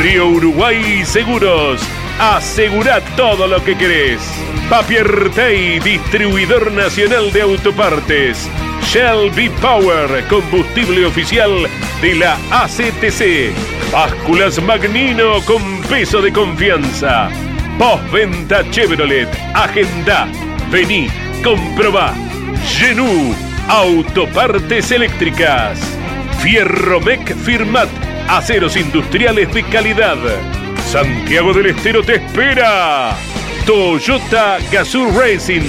Río Uruguay Seguros. Asegura todo lo que querés. Papier Tay, distribuidor nacional de autopartes. Shell V Power, combustible oficial de la ACTC. Básculas Magnino con peso de confianza. Postventa Chevrolet. Agenda. Vení, comprobá. Genú, autopartes eléctricas. Fierromec Firmat, aceros industriales de calidad. Santiago del Estero te espera. Toyota Gazoo Racing,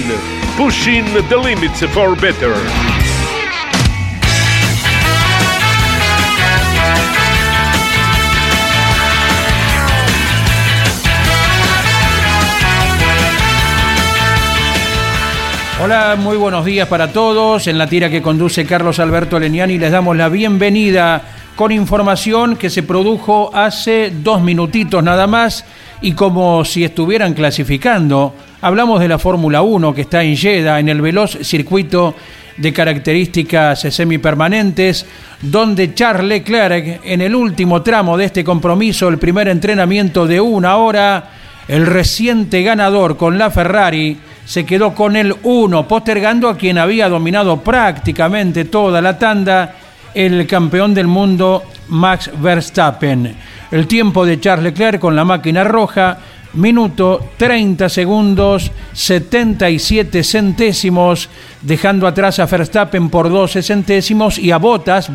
pushing the limits for better. Hola, muy buenos días para todos. En la tira que conduce Carlos Alberto Leniani les damos la bienvenida con información que se produjo hace dos minutitos nada más y como si estuvieran clasificando. Hablamos de la Fórmula 1 que está en Jeddah, en el veloz circuito de características semipermanentes, donde Charles Leclerc en el último tramo de este compromiso, el primer entrenamiento de una hora, el reciente ganador con la Ferrari, se quedó con el 1, postergando a quien había dominado prácticamente toda la tanda, el campeón del mundo Max Verstappen. El tiempo de Charles Leclerc con la máquina roja, minuto 30 segundos 77 centésimos, dejando atrás a Verstappen por 12 centésimos y a Botas,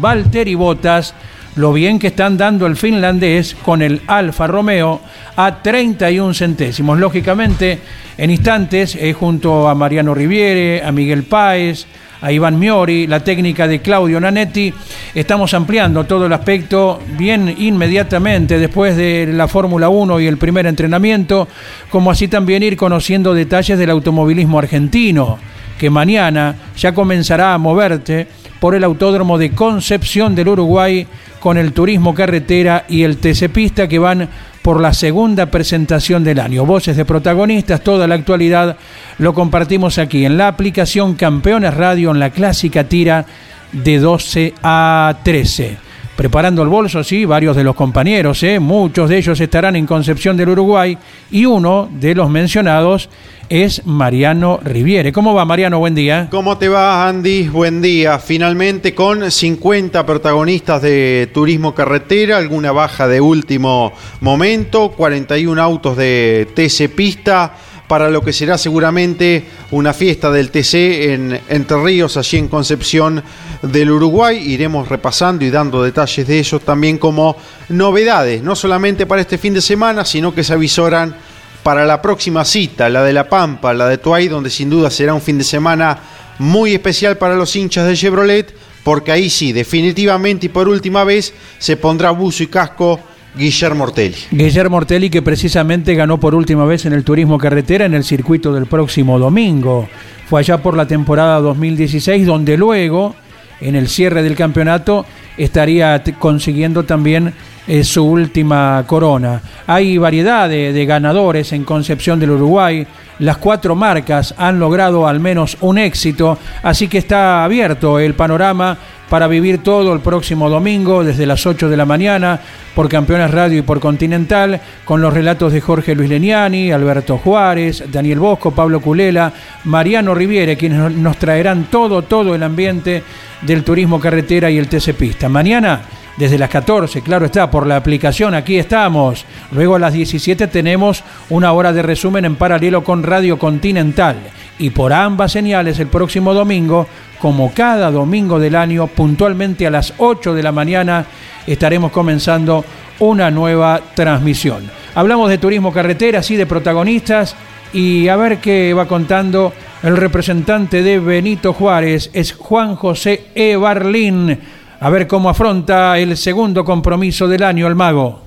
y Botas, lo bien que están dando el finlandés con el Alfa Romeo a 31 centésimos. Lógicamente, en instantes, eh, junto a Mariano Riviere, a Miguel Páez, a Iván Miori, la técnica de Claudio Nanetti, estamos ampliando todo el aspecto bien inmediatamente después de la Fórmula 1 y el primer entrenamiento, como así también ir conociendo detalles del automovilismo argentino, que mañana ya comenzará a moverte por el Autódromo de Concepción del Uruguay con el Turismo Carretera y el TC Pista que van por la segunda presentación del año. Voces de protagonistas, toda la actualidad lo compartimos aquí en la aplicación Campeones Radio en la clásica tira de 12 a 13 preparando el bolso, sí, varios de los compañeros, ¿eh? muchos de ellos estarán en Concepción del Uruguay y uno de los mencionados es Mariano Riviere. ¿Cómo va Mariano? Buen día. ¿Cómo te va Andy? Buen día. Finalmente con 50 protagonistas de turismo carretera, alguna baja de último momento, 41 autos de TC Pista para lo que será seguramente una fiesta del TC en Entre Ríos, allí en Concepción del Uruguay. Iremos repasando y dando detalles de eso también como novedades, no solamente para este fin de semana, sino que se avisoran para la próxima cita, la de La Pampa, la de Tuay, donde sin duda será un fin de semana muy especial para los hinchas de Chevrolet, porque ahí sí, definitivamente y por última vez, se pondrá buzo y casco Guillermo Ortelli. Guillermo Ortelli que precisamente ganó por última vez en el turismo carretera en el circuito del próximo domingo. Fue allá por la temporada 2016 donde luego, en el cierre del campeonato, estaría consiguiendo también eh, su última corona. Hay variedad de, ganadores en Concepción del Uruguay. Las cuatro marcas han logrado al menos un éxito, así que está abierto el panorama para vivir todo el próximo domingo desde las 8 de la mañana por Campeones Radio y por Continental, con los relatos de Jorge Luis Leniani, Alberto Juárez, Daniel Bosco, Pablo Culela, Mariano Riviere, quienes nos traerán todo, todo el ambiente del turismo carretera y el TC Pista. Mañana desde las 14, claro está, por la aplicación, aquí estamos. Luego a las 17 tenemos una hora de resumen en paralelo con Radio Continental. Y por ambas señales el próximo domingo, como cada domingo del año, puntualmente a las 8 de la mañana, estaremos comenzando una nueva transmisión. Hablamos de turismo carretera, sí, de protagonistas, y a ver qué va contando el representante de Benito Juárez, es Juan José E. Barlín a ver cómo afronta el segundo compromiso del año el mago.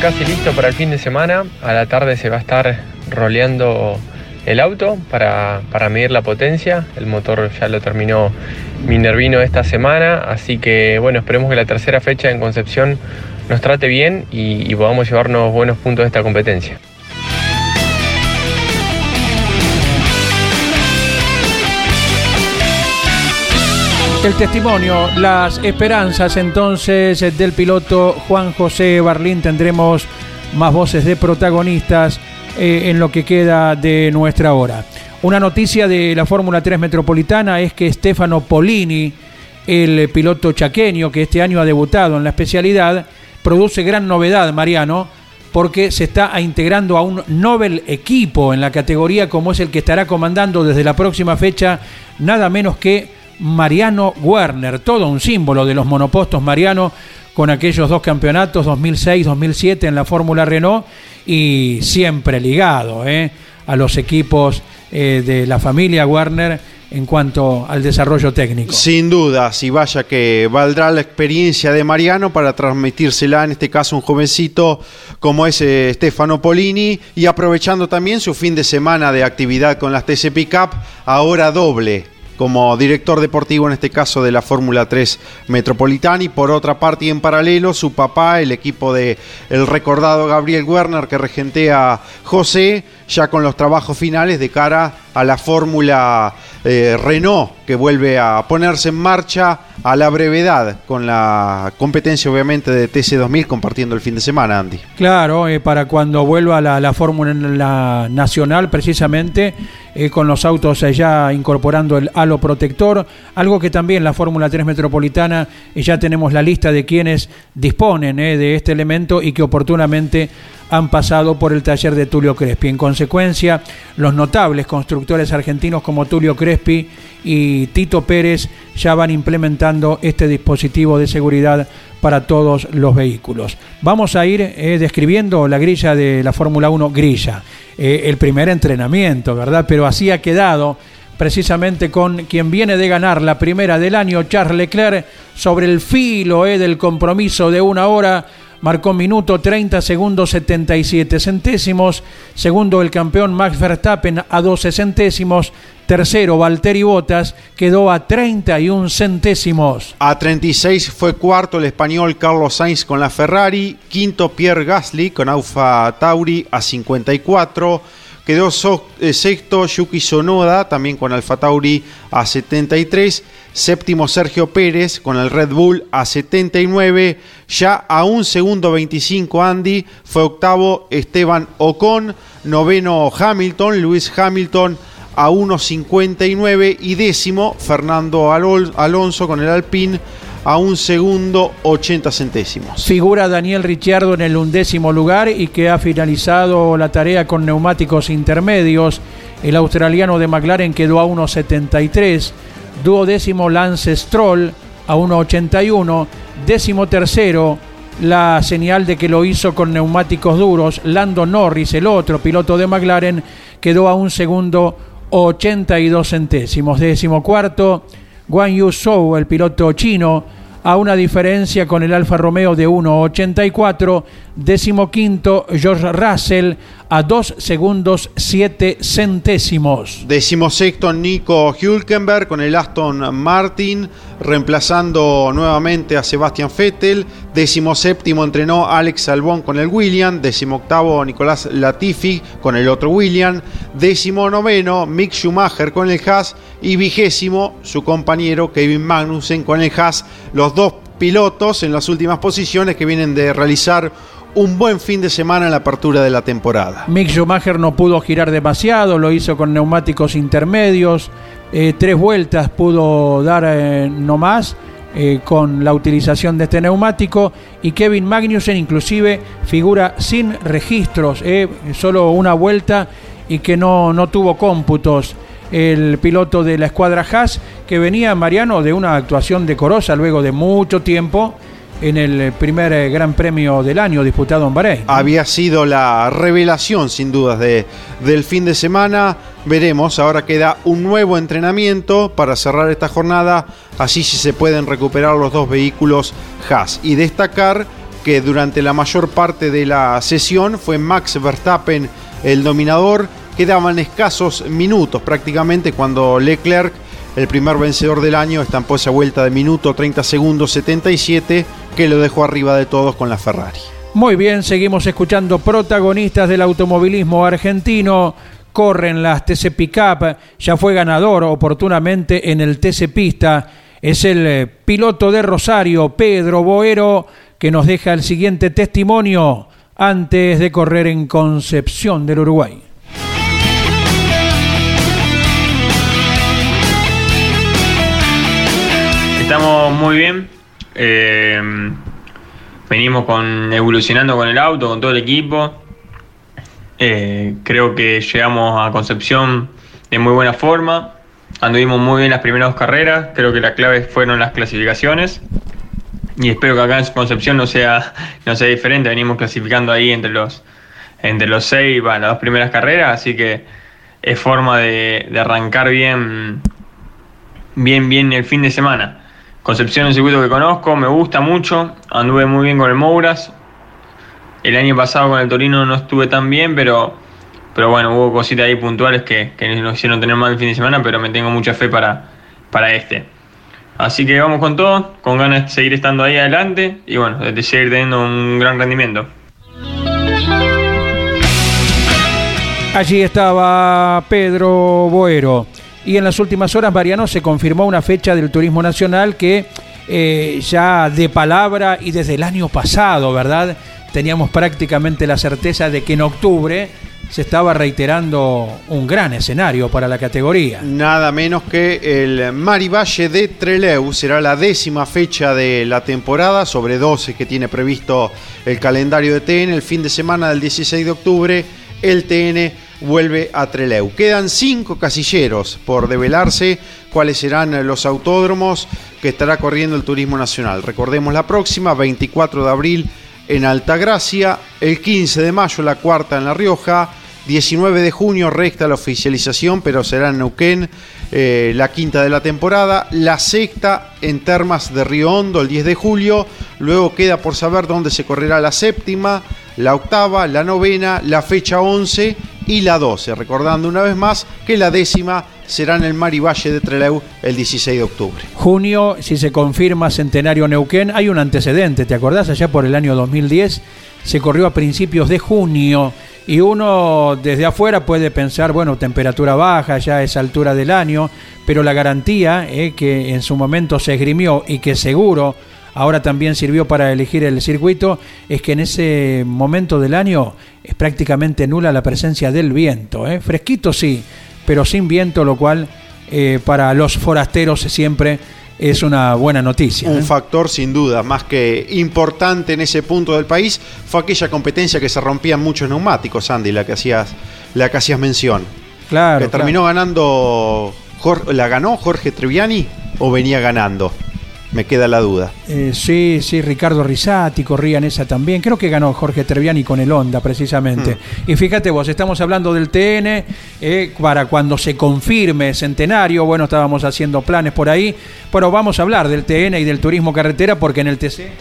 Casi listo para el fin de semana. A la tarde se va a estar roleando el auto para, medir la potencia. El motor ya lo terminó Minervino esta semana, así que bueno, esperemos que la tercera fecha en Concepción nos trate bien y podamos llevarnos buenos puntos de esta competencia. El testimonio, las esperanzas entonces del piloto Juan José Barlín. Tendremos más voces de protagonistas eh, en lo que queda de nuestra hora. Una noticia de la Fórmula 3 Metropolitana es que Stefano Polini, el piloto chaqueño que este año ha debutado en la especialidad, produce gran novedad, Mariano, porque se está integrando a un Nobel equipo en la categoría como es el que estará comandando desde la próxima fecha nada menos que Mariano Werner, todo un símbolo de los monopostos Mariano con aquellos dos campeonatos 2006-2007 en la Fórmula Renault y siempre ligado ¿eh? a los equipos eh, de la familia Werner en cuanto al desarrollo técnico. Sin duda, si vaya que valdrá la experiencia de Mariano para transmitírsela, en este caso un jovencito como es eh, Stefano Polini, y aprovechando también su fin de semana de actividad con las TC Cup, ahora doble como director deportivo, en este caso de la Fórmula 3 Metropolitana, y por otra parte y en paralelo su papá, el equipo de el recordado Gabriel Werner que regentea José, ya con los trabajos finales de cara a la Fórmula eh, Renault, que vuelve a ponerse en marcha a la brevedad, con la competencia obviamente de TC2000 compartiendo el fin de semana, Andy. Claro, eh, para cuando vuelva la, la Fórmula la Nacional, precisamente, eh, con los autos ya incorporando el halo protector, algo que también la Fórmula 3 Metropolitana, ya tenemos la lista de quienes disponen de este elemento y que oportunamente han pasado por el taller de Tulio Crespi. En consecuencia, los notables constructores argentinos como Tulio Crespi y Tito Pérez ya van implementando este dispositivo de seguridad para todos los vehículos. Vamos a ir eh, describiendo la grilla de la Fórmula 1 grilla, eh, el primer entrenamiento, ¿verdad? Pero así ha quedado precisamente con quien viene de ganar la primera del año, Charles Leclerc, sobre el filo eh, del compromiso de una hora marcó minuto 30 segundos 77 centésimos, segundo el campeón Max Verstappen a 12 centésimos, tercero Valtteri Bottas quedó a 31 centésimos. A 36 fue cuarto el español Carlos Sainz con la Ferrari, quinto Pierre Gasly con Alfa Tauri a 54 Quedó eh, sexto Yuki Sonoda, también con Alfa Tauri a 73. Séptimo Sergio Pérez con el Red Bull a 79. Ya a un segundo 25 Andy. Fue octavo Esteban Ocon. Noveno Hamilton, Luis Hamilton a 1.59. Y décimo Fernando Alonso con el Alpine a un segundo 80 centésimos. Figura Daniel Ricciardo en el undécimo lugar y que ha finalizado la tarea con neumáticos intermedios. El australiano de McLaren quedó a 1.73. Duodécimo Lance Stroll a 1.81. Décimo tercero la señal de que lo hizo con neumáticos duros. Lando Norris, el otro piloto de McLaren, quedó a un segundo 82 centésimos. Décimo cuarto Guan Yu Zhou, el piloto chino, a una diferencia con el Alfa Romeo de 1.84. Decimoquinto, George Russell a 2 segundos 7 centésimos. Decimosexto, Nico Hülkenberg con el Aston Martin, reemplazando nuevamente a Sebastian Vettel. Decimoséptimo entrenó Alex Albon con el William. Decimoctavo, Nicolás Latifi con el otro William. Décimo noveno, Mick Schumacher con el Haas. Y vigésimo, su compañero Kevin Magnussen con el Haas. Los dos pilotos en las últimas posiciones que vienen de realizar un buen fin de semana en la apertura de la temporada. Mick Schumacher no pudo girar demasiado, lo hizo con neumáticos intermedios, eh, tres vueltas pudo dar eh, no más eh, con la utilización de este neumático y Kevin Magnussen inclusive figura sin registros, solo una vuelta y que no, no tuvo cómputos el piloto de la escuadra Haas que venía Mariano de una actuación decorosa luego de mucho tiempo en el primer eh, Gran Premio del año disputado en Bahrein. Había sido la revelación, sin dudas, de, del fin de semana. Veremos, ahora queda un nuevo entrenamiento para cerrar esta jornada, así si se pueden recuperar los dos vehículos Haas. Y destacar que durante la mayor parte de la sesión fue Max Verstappen el dominador. Quedaban escasos minutos prácticamente cuando Leclerc, el primer vencedor del año, estampó esa vuelta de minuto 30 segundos 77 que lo dejó arriba de todos con la Ferrari. Muy bien, seguimos escuchando protagonistas del automovilismo argentino. Corren las TC Pickup, ya fue ganador oportunamente en el TC Pista. Es el eh, piloto de Rosario, Pedro Boero, que nos deja el siguiente testimonio antes de correr en Concepción del Uruguay. Estamos muy bien. Eh, venimos con evolucionando con el auto, con todo el equipo. Eh, creo que llegamos a Concepción de muy buena forma. Anduvimos muy bien las primeras dos carreras. Creo que la clave fueron las clasificaciones. Y espero que acá en Concepción no sea, no sea diferente. Venimos clasificando ahí entre los, entre los seis, bueno, las dos primeras carreras. Así que es forma de, de arrancar bien, bien, bien el fin de semana. Concepción es un circuito que conozco, me gusta mucho, anduve muy bien con el Mouras. El año pasado con el Torino no estuve tan bien, pero, pero bueno, hubo cositas ahí puntuales que, que nos hicieron tener mal el fin de semana, pero me tengo mucha fe para, para este. Así que vamos con todo, con ganas de seguir estando ahí adelante y bueno, de seguir teniendo un gran rendimiento. Allí estaba Pedro Boero. Y en las últimas horas, Mariano, se confirmó una fecha del Turismo Nacional que eh, ya de palabra y desde el año pasado, ¿verdad? Teníamos prácticamente la certeza de que en octubre se estaba reiterando un gran escenario para la categoría. Nada menos que el Marivalle de Treleu será la décima fecha de la temporada, sobre 12 que tiene previsto el calendario de TN. El fin de semana del 16 de octubre, el TN vuelve a Treleu. Quedan cinco casilleros por develarse cuáles serán los autódromos que estará corriendo el Turismo Nacional. Recordemos la próxima, 24 de abril en Altagracia, el 15 de mayo la cuarta en La Rioja, 19 de junio recta la oficialización, pero será en Neuquén eh, la quinta de la temporada, la sexta en Termas de Río Hondo el 10 de julio, luego queda por saber dónde se correrá la séptima, la octava, la novena, la fecha 11 y la 12, recordando una vez más que la décima será en el Mar y Valle de Trelew el 16 de octubre. Junio, si se confirma Centenario Neuquén, hay un antecedente, ¿te acordás? Allá por el año 2010 se corrió a principios de junio y uno desde afuera puede pensar, bueno, temperatura baja, ya a esa altura del año, pero la garantía eh, que en su momento se esgrimió y que seguro ahora también sirvió para elegir el circuito, es que en ese momento del año es prácticamente nula la presencia del viento. ¿eh? Fresquito sí, pero sin viento, lo cual eh, para los forasteros siempre es una buena noticia. Un ¿eh? factor sin duda, más que importante en ese punto del país, fue aquella competencia que se rompían muchos neumáticos, Andy, la que hacías, la que hacías mención. Claro. Que terminó ganando, ¿la ganó Jorge Treviani o venía ganando? Me queda la duda. Eh, sí, sí, Ricardo Risati corría en esa también. Creo que ganó Jorge Treviani con el Honda, precisamente. Hmm. Y fíjate vos, estamos hablando del TN eh, para cuando se confirme Centenario. Bueno, estábamos haciendo planes por ahí. Pero vamos a hablar del TN y del turismo carretera porque en el TC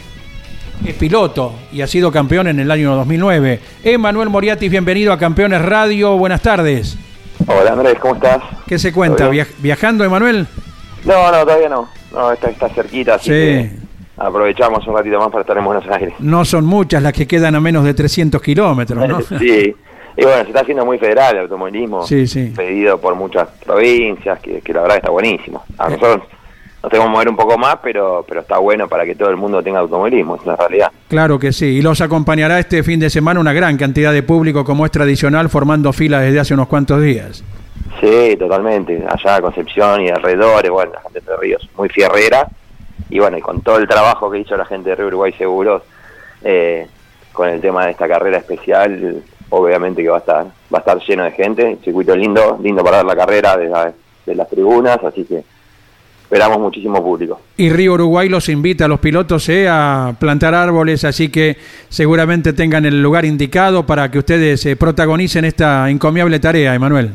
es piloto y ha sido campeón en el año 2009. Emanuel Moriatis, bienvenido a Campeones Radio. Buenas tardes. Hola Andrés, ¿cómo estás? ¿Qué se cuenta? ¿Viajando, Emanuel? No, no, todavía no. No, está, está cerquita, así que aprovechamos un ratito más para estar en Buenos Aires. No son muchas las que quedan a menos de 300 kilómetros, ¿no? sí. Y bueno, se está haciendo muy federal el automovilismo, sí, sí. pedido por muchas provincias, que, la verdad está buenísimo. A nosotros nos tenemos que mover un poco más, pero, pero está bueno para que todo el mundo tenga automovilismo, es la realidad. Claro que sí, y los acompañará este fin de semana una gran cantidad de público como es tradicional, formando filas desde hace unos cuantos días. Sí, totalmente. Allá Concepción y alrededores, bueno, la gente de Ríos muy fierrera. Y bueno, y con todo el trabajo que hizo la gente de Río Uruguay Seguros, eh, con el tema de esta carrera especial, obviamente que va a estar va a estar lleno de gente. Circuito lindo, lindo para dar la carrera de, las tribunas, así que esperamos muchísimo público. Y Río Uruguay los invita a los pilotos eh, a plantar árboles, así que seguramente tengan el lugar indicado para que ustedes eh, protagonicen esta encomiable tarea, Emanuel.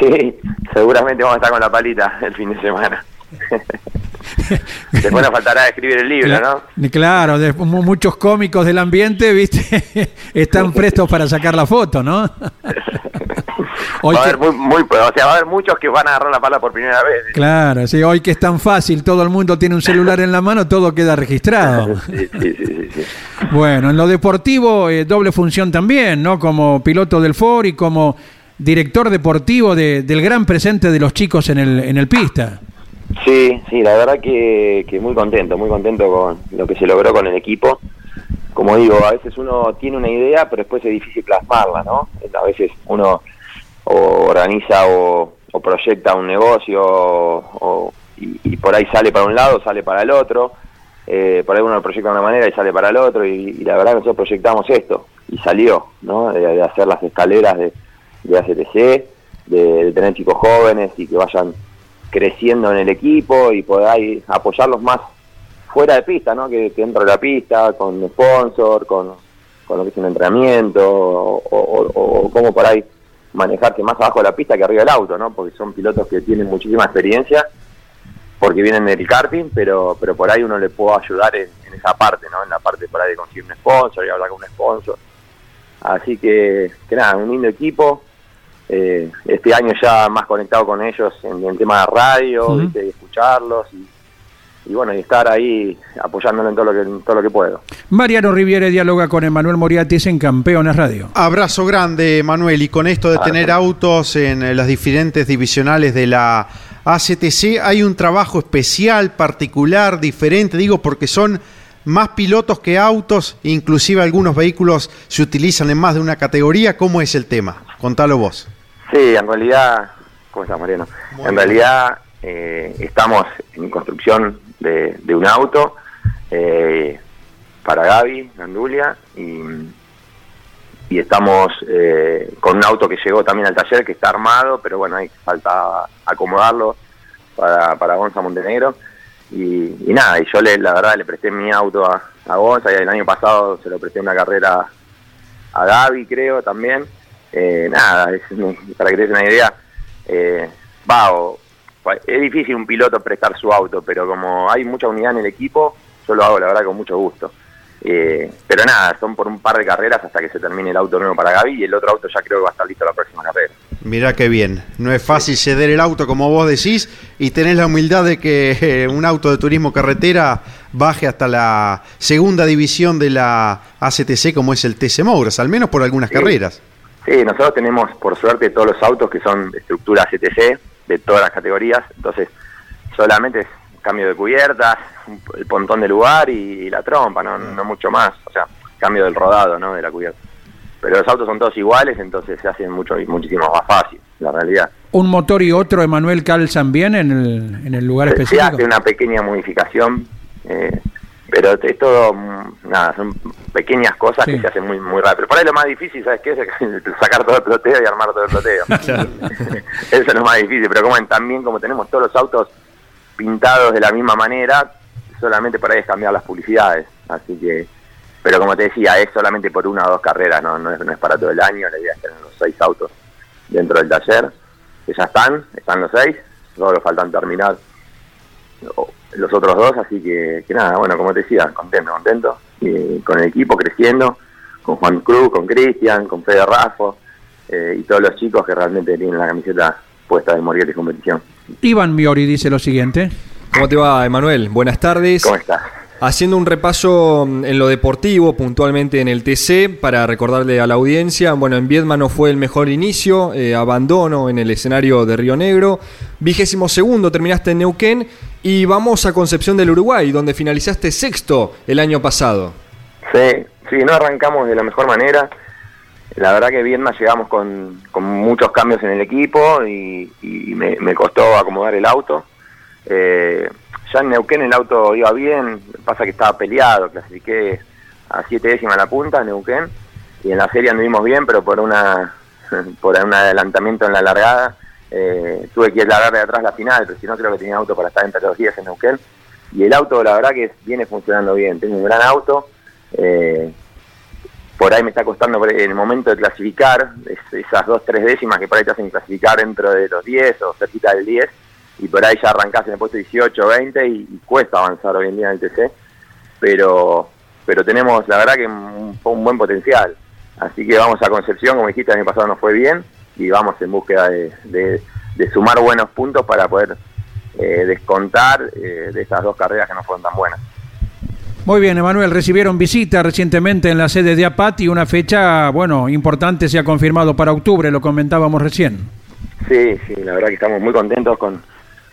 Sí, seguramente vamos a estar con la palita el fin de semana. Después nos faltará escribir el libro, ¿no? Claro, muchos cómicos del ambiente, ¿viste? Están prestos para sacar la foto, ¿no? va, a haber muy, o sea, va a haber muchos que van a agarrar la pala por primera vez. Claro, sí, hoy que es tan fácil, todo el mundo tiene un celular en la mano, todo queda registrado. Sí, sí, sí, bueno, en lo deportivo, eh, doble función también, ¿no? Como piloto del Ford y como director deportivo del gran presente de los chicos en el, en el pista. Sí, sí, la verdad que, que muy contento, muy contento con lo que se logró con el equipo. Como digo, a veces uno tiene una idea, pero después es difícil plasmarla, ¿no? A veces uno organiza o, proyecta un negocio y, por ahí sale para un lado, sale para el otro. Eh, por ahí uno lo proyecta de una manera y sale para el otro. Y, la verdad que nosotros proyectamos esto y salió, ¿no? De, hacer las escaleras de, de ACTC, de, tener chicos jóvenes y que vayan creciendo en el equipo y poder apoyarlos más fuera de pista, ¿no? Que, dentro de la pista, con sponsor, con, con lo que es un entrenamiento, o, o, como por ahí manejarse más abajo de la pista que arriba del auto, ¿no? Porque son pilotos que tienen muchísima experiencia, porque vienen del karting, pero pero por ahí uno le puede ayudar en, esa parte, ¿no? En la parte por ahí de conseguir un sponsor y hablar con un sponsor. Así que, que nada, un lindo equipo, eh, este año ya más conectado con ellos en, el tema de radio, y escucharlos y, bueno, y estar ahí apoyándolo en todo lo que, todo lo que puedo. Mariano Riviere dialoga con Emanuel Moriatis en Campeones Radio. Abrazo grande, Manuel, y con esto de tener autos en las diferentes divisionales de la ACTC, hay un trabajo especial, particular, diferente, digo, porque son más pilotos que autos, inclusive algunos vehículos se utilizan en más de una categoría. ¿Cómo es el tema? Contalo vos. Sí, en realidad, ¿cómo estás, Mariano? en realidad eh, estamos en construcción de, un auto eh, para Gaby, Gandulia, y, y estamos eh, con un auto que llegó también al taller, que está armado, pero bueno, hay falta acomodarlo para, para Gonza Montenegro. Y, nada, y yo le, la verdad le presté mi auto a, a Gonza, y el año pasado se lo presté una carrera a Gaby, creo, también eh, nada, para que te des una idea, eh, va, es difícil un piloto prestar su auto, pero como hay mucha unidad en el equipo, yo lo hago la verdad con mucho gusto. Eh, pero nada, son por un par de carreras hasta que se termine el auto nuevo para Gaby y el otro auto ya creo que va a estar listo la próxima carrera. Mirá qué bien, no es fácil ceder el auto como vos decís y tenés la humildad de que eh, un auto de turismo carretera baje hasta la segunda división de la ACTC como es el TC Mouras, al menos por algunas carreras. Sí, nosotros tenemos por suerte todos los autos que son estructura CTC, de todas las categorías, entonces solamente es cambio de cubiertas, el pontón de lugar y, la trompa, no, no mucho más, o sea, cambio del rodado, ¿no? De la cubierta. Pero los autos son todos iguales, entonces se hacen mucho muchísimo más fácil, la realidad. ¿Un motor y otro, Emanuel, calzan bien en el, en el lugar específico? Se hace una pequeña modificación, eh, pero es todo, mm, nada, son pequeñas cosas que se hacen muy muy rápido. Por ahí lo más difícil, ¿sabes qué? Es sacar todo el ploteo y armar todo el ploteo. Eso es lo más difícil, pero como también como tenemos todos los autos pintados de la misma manera, solamente por ahí es cambiar las publicidades. Así que, pero como te decía, es solamente por una o dos carreras, no, no, es, no es para todo el año, la idea es tener los seis autos dentro del taller, que ya están, están los seis, solo faltan terminar los otros dos, así que, que nada, bueno, como te decía, contento, contento, y con el equipo creciendo, con Juan Cruz, con Cristian, con Fede Rafo, eh, y todos los chicos que realmente tienen la camiseta puesta de Morietes Competición. Iván Miori dice lo siguiente. ¿Cómo te va, Emanuel? Buenas tardes. ¿Cómo estás? Haciendo un repaso mm, en lo deportivo, puntualmente en el TC, para recordarle a la audiencia, bueno, en Viedma no fue el mejor inicio, eh, abandono en el escenario de Río Negro, vigésimo segundo terminaste en Neuquén y vamos a Concepción del Uruguay, donde finalizaste sexto el año pasado. Sí, sí, no arrancamos de la mejor manera, la verdad que Viedma llegamos con, muchos cambios en el equipo y, me, costó acomodar el auto. Eh, ya en Neuquén el auto iba bien, pasa que estaba peleado, clasifiqué a siete décimas la punta en Neuquén y en la serie anduvimos bien, pero por una por un adelantamiento en la largada eh, tuve que largar de atrás la final, pero si no creo que tenía auto para estar entre los días en Neuquén. Y el auto la verdad que viene funcionando bien, tengo un gran auto, eh, por ahí me está costando el momento de clasificar, esas dos, tres décimas que por ahí te hacen clasificar dentro de los 10 o cerquita del 10, y por ahí ya arrancás en el puesto 18, 20 y, y cuesta avanzar hoy en día en el TC, pero, pero tenemos la verdad que un, un buen potencial. Así que vamos a Concepción, como dijiste, el año pasado nos fue bien y vamos en búsqueda de, de- de sumar buenos puntos para poder eh, descontar eh, de estas dos carreras que no fueron tan buenas. Muy bien, Emanuel, recibieron visita recientemente en la sede de APAT y una fecha, bueno, importante se ha confirmado para octubre, lo comentábamos recién. Sí, sí, la verdad que estamos muy contentos con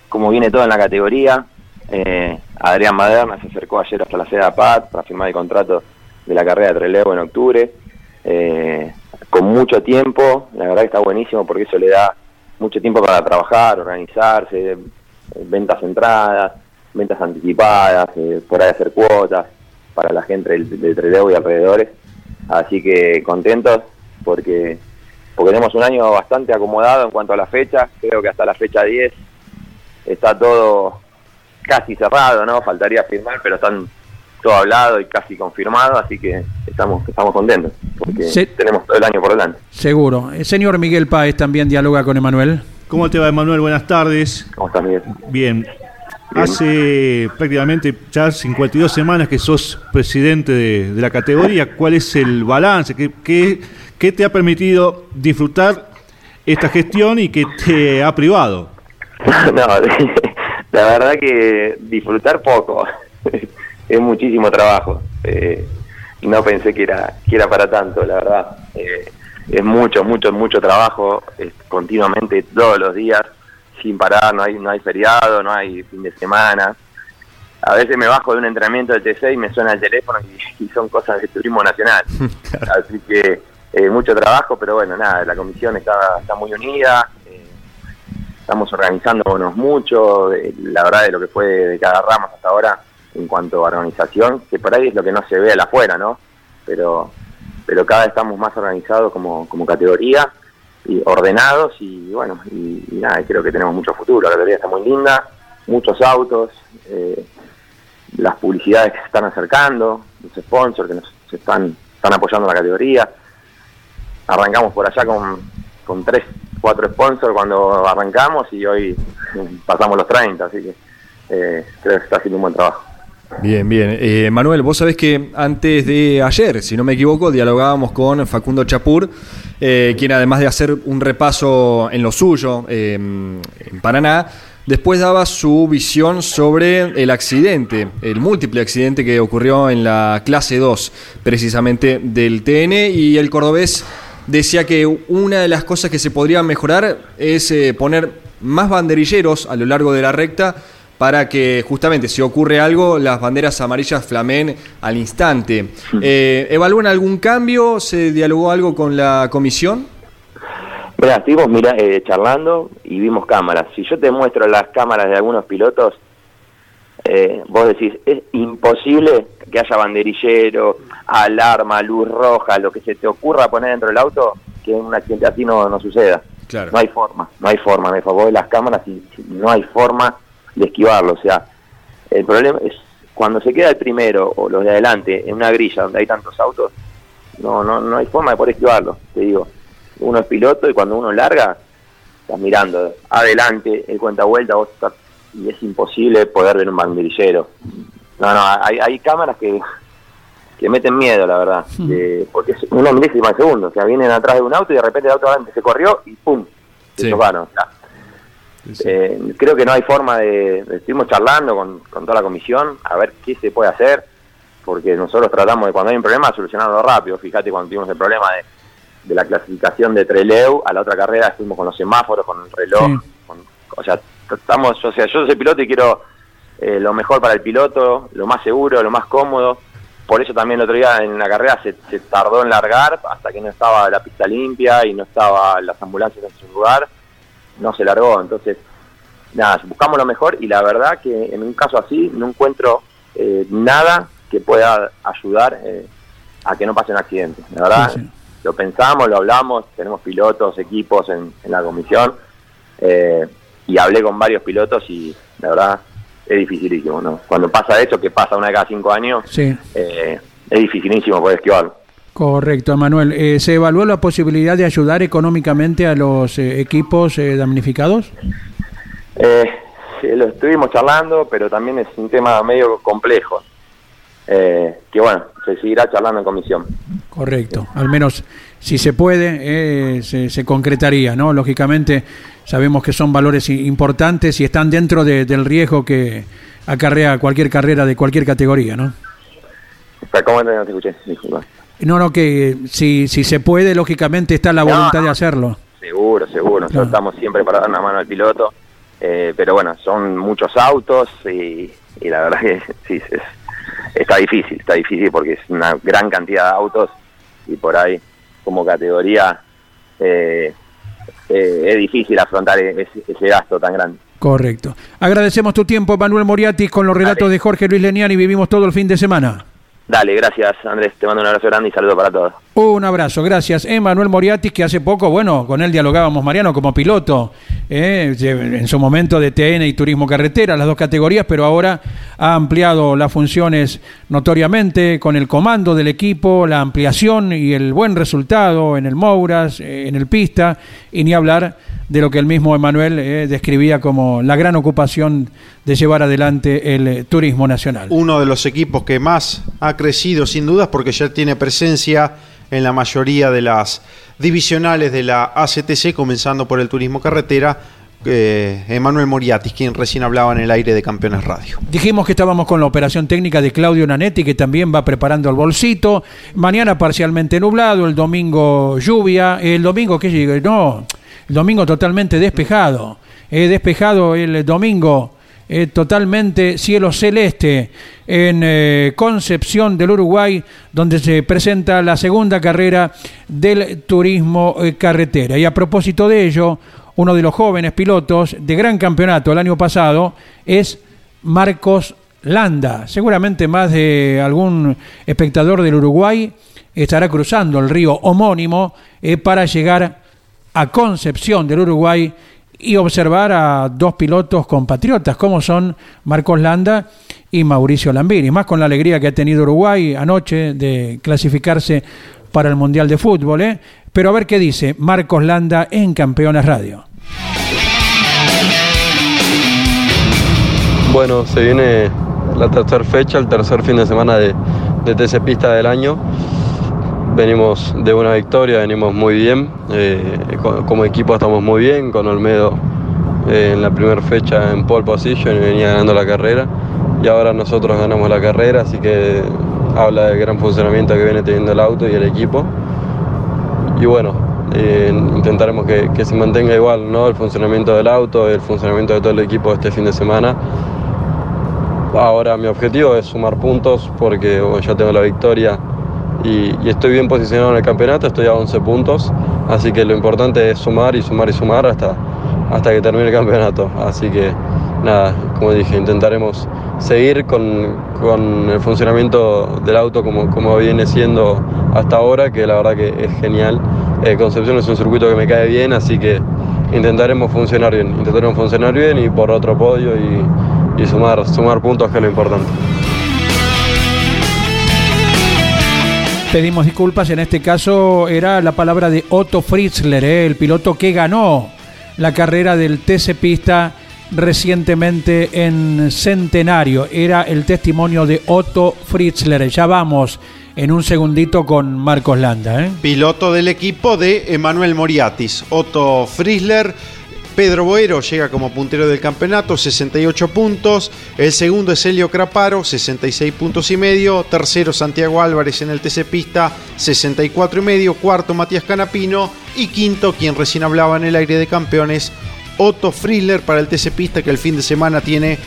cómo viene todo en la categoría. Eh, Adrián Maderna se acercó ayer hasta la sede de APAT para firmar el contrato de la carrera de Trelew en octubre. Eh, con mucho tiempo, la verdad que está buenísimo porque eso le da mucho tiempo para trabajar, organizarse, ventas entradas, ventas anticipadas, eh, por ahí hacer cuotas para la gente del, del Trelew y alrededores. Así que contentos porque porque tenemos un año bastante acomodado en cuanto a la fecha, creo que hasta la fecha 10 está todo casi cerrado, ¿no? Faltaría firmar, pero están todo hablado y casi confirmado, así que estamos estamos contentos, porque tenemos todo el año por delante. Seguro. El señor Miguel Páez también dialoga con Emanuel. ¿Cómo te va, Emanuel? Buenas tardes. ¿Cómo estás, Miguel? Bien. Hace prácticamente ya 52 semanas que sos presidente de, de la categoría. ¿Cuál es el balance? ¿Qué, qué, qué te ha permitido disfrutar esta gestión y qué te ha privado? no, la verdad que disfrutar poco, es muchísimo trabajo. eh, no pensé que era, que era para tanto, la verdad. Eh, es mucho, mucho, mucho trabajo, es continuamente, todos los días, sin parar, no hay, no hay feriado, no hay fin de semana. A veces me bajo de un entrenamiento del TC y me suena el teléfono y, y son cosas de turismo nacional. Así que eh, mucho trabajo, pero bueno, nada, la comisión está, está muy unida. eh, estamos organizándonos mucho, la verdad de lo que fue de cada rama hasta ahora en cuanto a organización, que por ahí es lo que no se ve al afuera, ¿no? Pero, pero cada vez estamos más organizados como, como categoría y ordenados y bueno, y, y nada, creo que tenemos mucho futuro, la categoría está muy linda, muchos autos, eh, las publicidades que se están acercando, los sponsors que nos están, están apoyando la categoría, arrancamos por allá con, con tres, cuatro sponsors cuando arrancamos y hoy pasamos los 30, así que eh, creo que está haciendo un buen trabajo. Bien, bien. Eh, Manuel, vos sabés que antes de ayer, si no me equivoco, dialogábamos con Facundo Chapur, eh, quien además de hacer un repaso en lo suyo eh, en Paraná, después daba su visión sobre el accidente, el múltiple accidente que ocurrió en la clase 2, precisamente del TN, y el cordobés decía que una de las cosas que se podría mejorar es eh, poner más banderilleros a lo largo de la recta para que justamente si ocurre algo las banderas amarillas flamen al instante. Eh, ¿Evalúan algún cambio? ¿Se dialogó algo con la comisión? Mira, estuvimos mira, eh, charlando y vimos cámaras. Si yo te muestro las cámaras de algunos pilotos, eh, vos decís, es imposible que haya banderillero, alarma, luz roja, lo que se te ocurra poner dentro del auto, que un accidente así no, no suceda. Claro. No hay forma, no hay forma. Me favor de las cámaras y no hay forma de esquivarlo. O sea, el problema es cuando se queda el primero o los de adelante en una grilla donde hay tantos autos, no, no, no hay forma de poder esquivarlo. Te digo, uno es piloto y cuando uno larga, estás mirando adelante, el cuenta vuelta, vos estás, y es imposible poder ver un banderillero. No, no, hay, hay cámaras que, que meten miedo, la verdad, de- porque es una milésima de segundo, o sea, vienen atrás de un auto y de repente el auto adelante se corrió y ¡pum! Se Sí. chocaron. o sea, eh, creo que no hay forma de, de- estuvimos charlando con, con toda la comisión a ver qué se puede hacer, porque nosotros tratamos de cuando hay un problema solucionarlo rápido. Fíjate cuando tuvimos el problema de, de la clasificación de Treleu, a la otra carrera estuvimos con los semáforos, con el reloj, Sí. con- o sea, estamos, o sea, yo soy piloto y quiero eh, lo mejor para el piloto, lo más seguro, lo más cómodo. Por eso también el otro día en la carrera se, se tardó en largar hasta que no estaba la pista limpia y no estaba las ambulancias en su lugar, no se largó. Entonces, nada, buscamos lo mejor y la verdad que en un caso así no encuentro eh, nada que pueda ayudar eh, a que no pase un accidente. La verdad, Sí, sí. lo pensamos, lo hablamos, tenemos pilotos, equipos en, en la comisión eh, y hablé con varios pilotos y la verdad es dificilísimo, ¿no? Cuando pasa eso, que pasa una de cada cinco años, Sí, eh, es dificilísimo poder esquivarlo. Correcto, Emanuel. Eh, ¿Se evaluó la posibilidad de ayudar económicamente a los eh, equipos eh, damnificados? Eh, Sí, lo estuvimos charlando, pero también es un tema medio complejo. Eh, que bueno, se seguirá charlando en comisión. Correcto, al menos si se puede, se, se, concretaría, ¿no? Lógicamente sabemos que son valores importantes y están dentro de, del riesgo que acarrea cualquier carrera de cualquier categoría, ¿no? ¿Cómo no te escuché? Disculpa. No, no, que si, si se puede, lógicamente está la voluntad no, de hacerlo. Seguro, seguro. Nosotros estamos siempre para dar una mano al piloto. Eh, pero bueno, son muchos autos y, y la verdad que sí, es, está difícil, está difícil porque es una gran cantidad de autos y por ahí como categoría eh, eh, es difícil afrontar ese, ese, gasto tan grande. Correcto. Agradecemos tu tiempo, Manuel Moriatis, con los relatos Dale. de Jorge Luis Leniani. Vivimos todo el fin de semana. Dale, gracias Andrés, te mando un abrazo grande y saludo para todos. Un abrazo, gracias. Emanuel Moriatis, que hace poco, bueno, con él dialogábamos, Mariano, como piloto, eh, en su momento de TN y Turismo Carretera, las dos categorías, pero ahora ha ampliado las funciones notoriamente con el comando del equipo, la ampliación y el buen resultado en el Mouras, eh, en el Pista, y ni hablar de lo que el mismo Emanuel eh, describía como la gran ocupación de llevar adelante el eh, turismo nacional. Uno de los equipos que más ha crecido sin dudas porque ya tiene presencia en la mayoría de las divisionales de la ACTC, comenzando por el turismo carretera, eh, Emanuel Moriatis, quien recién hablaba en el aire de Campeones Radio. Dijimos que estábamos con la operación técnica de Claudio Nanetti, que también va preparando el bolsito. Mañana parcialmente nublado, el domingo lluvia, el domingo que llega, no, el domingo totalmente despejado. He despejado el domingo eh, totalmente cielo celeste en eh, Concepción del Uruguay, donde se presenta la segunda carrera del turismo eh, carretera. Y a propósito de ello, uno de los jóvenes pilotos de gran campeonato el año pasado es Marcos Landa. Seguramente más de algún espectador del Uruguay estará cruzando el río homónimo eh, para llegar a Concepción del Uruguay y observar a dos pilotos compatriotas como son Marcos Landa y Mauricio Lambiri, más con la alegría que ha tenido Uruguay anoche de clasificarse para el Mundial de Fútbol. ¿eh? Pero a ver qué dice Marcos Landa en Campeones Radio. Bueno, se viene la tercera fecha, el tercer fin de semana de, de Pista del año venimos de una victoria, venimos muy bien, eh, como equipo estamos muy bien, con Olmedo eh, en la primera fecha en pole position y venía ganando la carrera y ahora nosotros ganamos la carrera, así que habla del gran funcionamiento que viene teniendo el auto y el equipo. Y bueno, eh, intentaremos que, que, se mantenga igual ¿no? el funcionamiento del auto, el funcionamiento de todo el equipo este fin de semana. Ahora mi objetivo es sumar puntos porque ya tengo la victoria y, estoy bien posicionado en el campeonato, estoy a 11 puntos, así que lo importante es sumar y sumar y sumar hasta, hasta que termine el campeonato. Así que nada, como dije, intentaremos seguir con, con el funcionamiento del auto como, como viene siendo hasta ahora, que la verdad que es genial. Eh, Concepción es un circuito que me cae bien, así que intentaremos funcionar bien, intentaremos funcionar bien y por otro podio y, y sumar, sumar puntos que es lo importante. Pedimos disculpas, en este caso era la palabra de Otto Fritzler, ¿eh? el piloto que ganó la carrera del TC Pista recientemente en Centenario. Era el testimonio de Otto Fritzler. Ya vamos en un segundito con Marcos Landa. ¿eh? Piloto del equipo de Emanuel Moriatis. Otto Fritzler Pedro Boero llega como puntero del campeonato, 68 puntos. El segundo es Helio Craparo, 66 puntos y medio. Tercero Santiago Álvarez en el TC Pista, 64 y medio. Cuarto Matías Canapino. Y quinto, quien recién hablaba en el aire de campeones, Otto Frizzler para el TC Pista, que el fin de semana tiene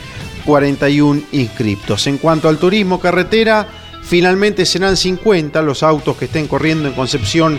41 inscriptos. En cuanto al turismo carretera, finalmente serán 50 los autos que estén corriendo en Concepción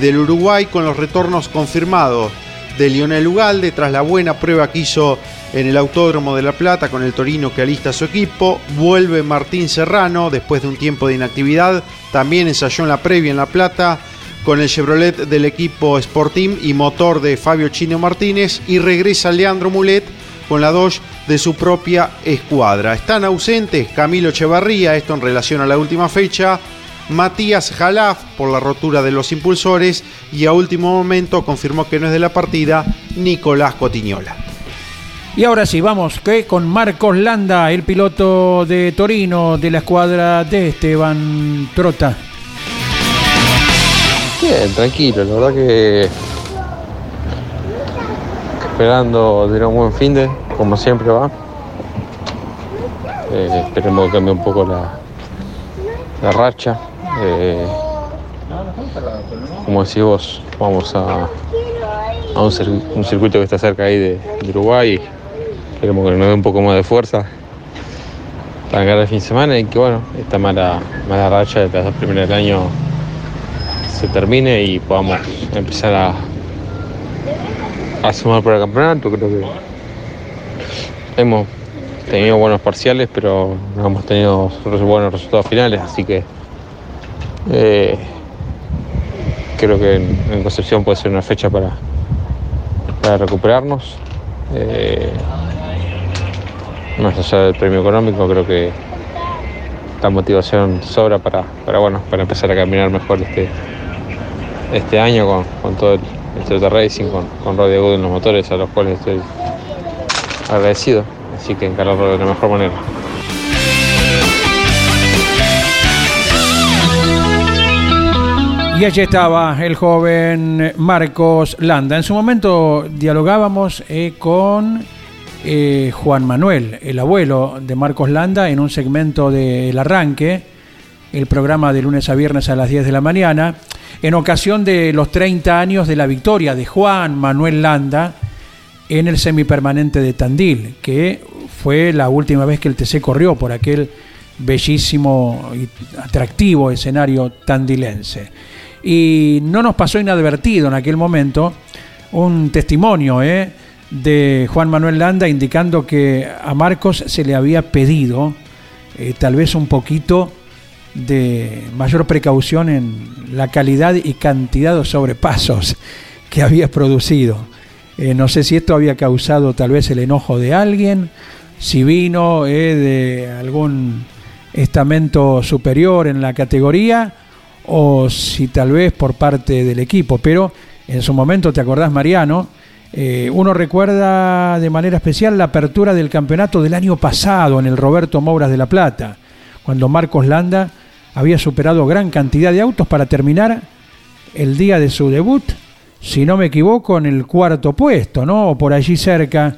del Uruguay con los retornos confirmados de Lionel Ugalde tras la buena prueba que hizo en el Autódromo de La Plata con el Torino que alista su equipo. Vuelve Martín Serrano después de un tiempo de inactividad. También ensayó en la previa en La Plata con el Chevrolet del equipo Sportim y motor de Fabio Chino Martínez. Y regresa Leandro Mulet con la Dodge de su propia escuadra. Están ausentes Camilo Echevarría, esto en relación a la última fecha. Matías Jalaf por la rotura de los impulsores y a último momento confirmó que no es de la partida Nicolás Cotiñola. Y ahora sí, vamos ¿qué? con Marcos Landa, el piloto de Torino de la escuadra de Esteban Trota. Bien, tranquilo, la verdad que esperando tener un buen fin de, como siempre va. Eh, esperemos que cambie un poco la, la racha. Eh, como decís vos, vamos a, a un, cir- un circuito que está cerca ahí de, Uruguay. Esperemos que nos dé un poco más de fuerza para ganar el fin de semana y que bueno, esta mala, mala racha de las dos primeras del año se termine y podamos empezar a, a sumar para el campeonato. Creo que hemos tenido buenos parciales, pero no hemos tenido buenos resultados finales, así que eh, creo que en, Concepción puede ser una fecha para, para recuperarnos. Eh, más allá del premio económico, creo que la motivación sobra para, para, bueno, para empezar a caminar mejor este, este año con, con todo el, el Racing, con, con Radio Good en los motores, a los cuales estoy agradecido. Así que encararlo de la mejor manera. Y allí estaba el joven Marcos Landa. En su momento dialogábamos eh, con eh, Juan Manuel, el abuelo de Marcos Landa, en un segmento del arranque, el programa de lunes a viernes a las 10 de la mañana, en ocasión de los 30 años de la victoria de Juan Manuel Landa en el semipermanente de Tandil, que fue la última vez que el TC corrió por aquel bellísimo y atractivo escenario tandilense. Y no nos pasó inadvertido en aquel momento un testimonio ¿eh? de Juan Manuel Landa indicando que a Marcos se le había pedido eh, tal vez un poquito de mayor precaución en la calidad y cantidad de sobrepasos que había producido. Eh, no sé si esto había causado tal vez el enojo de alguien, si vino de algún estamento superior en la categoría o si tal vez por parte del equipo. Pero en su momento, ¿te acordás, Mariano? Eh, uno recuerda de manera especial la apertura del campeonato del año pasado en el Roberto Mouras de La Plata, cuando Marcos Landa había superado gran cantidad de autos para terminar el día de su debut, si no me equivoco, en el cuarto puesto, ¿no? O por allí cerca,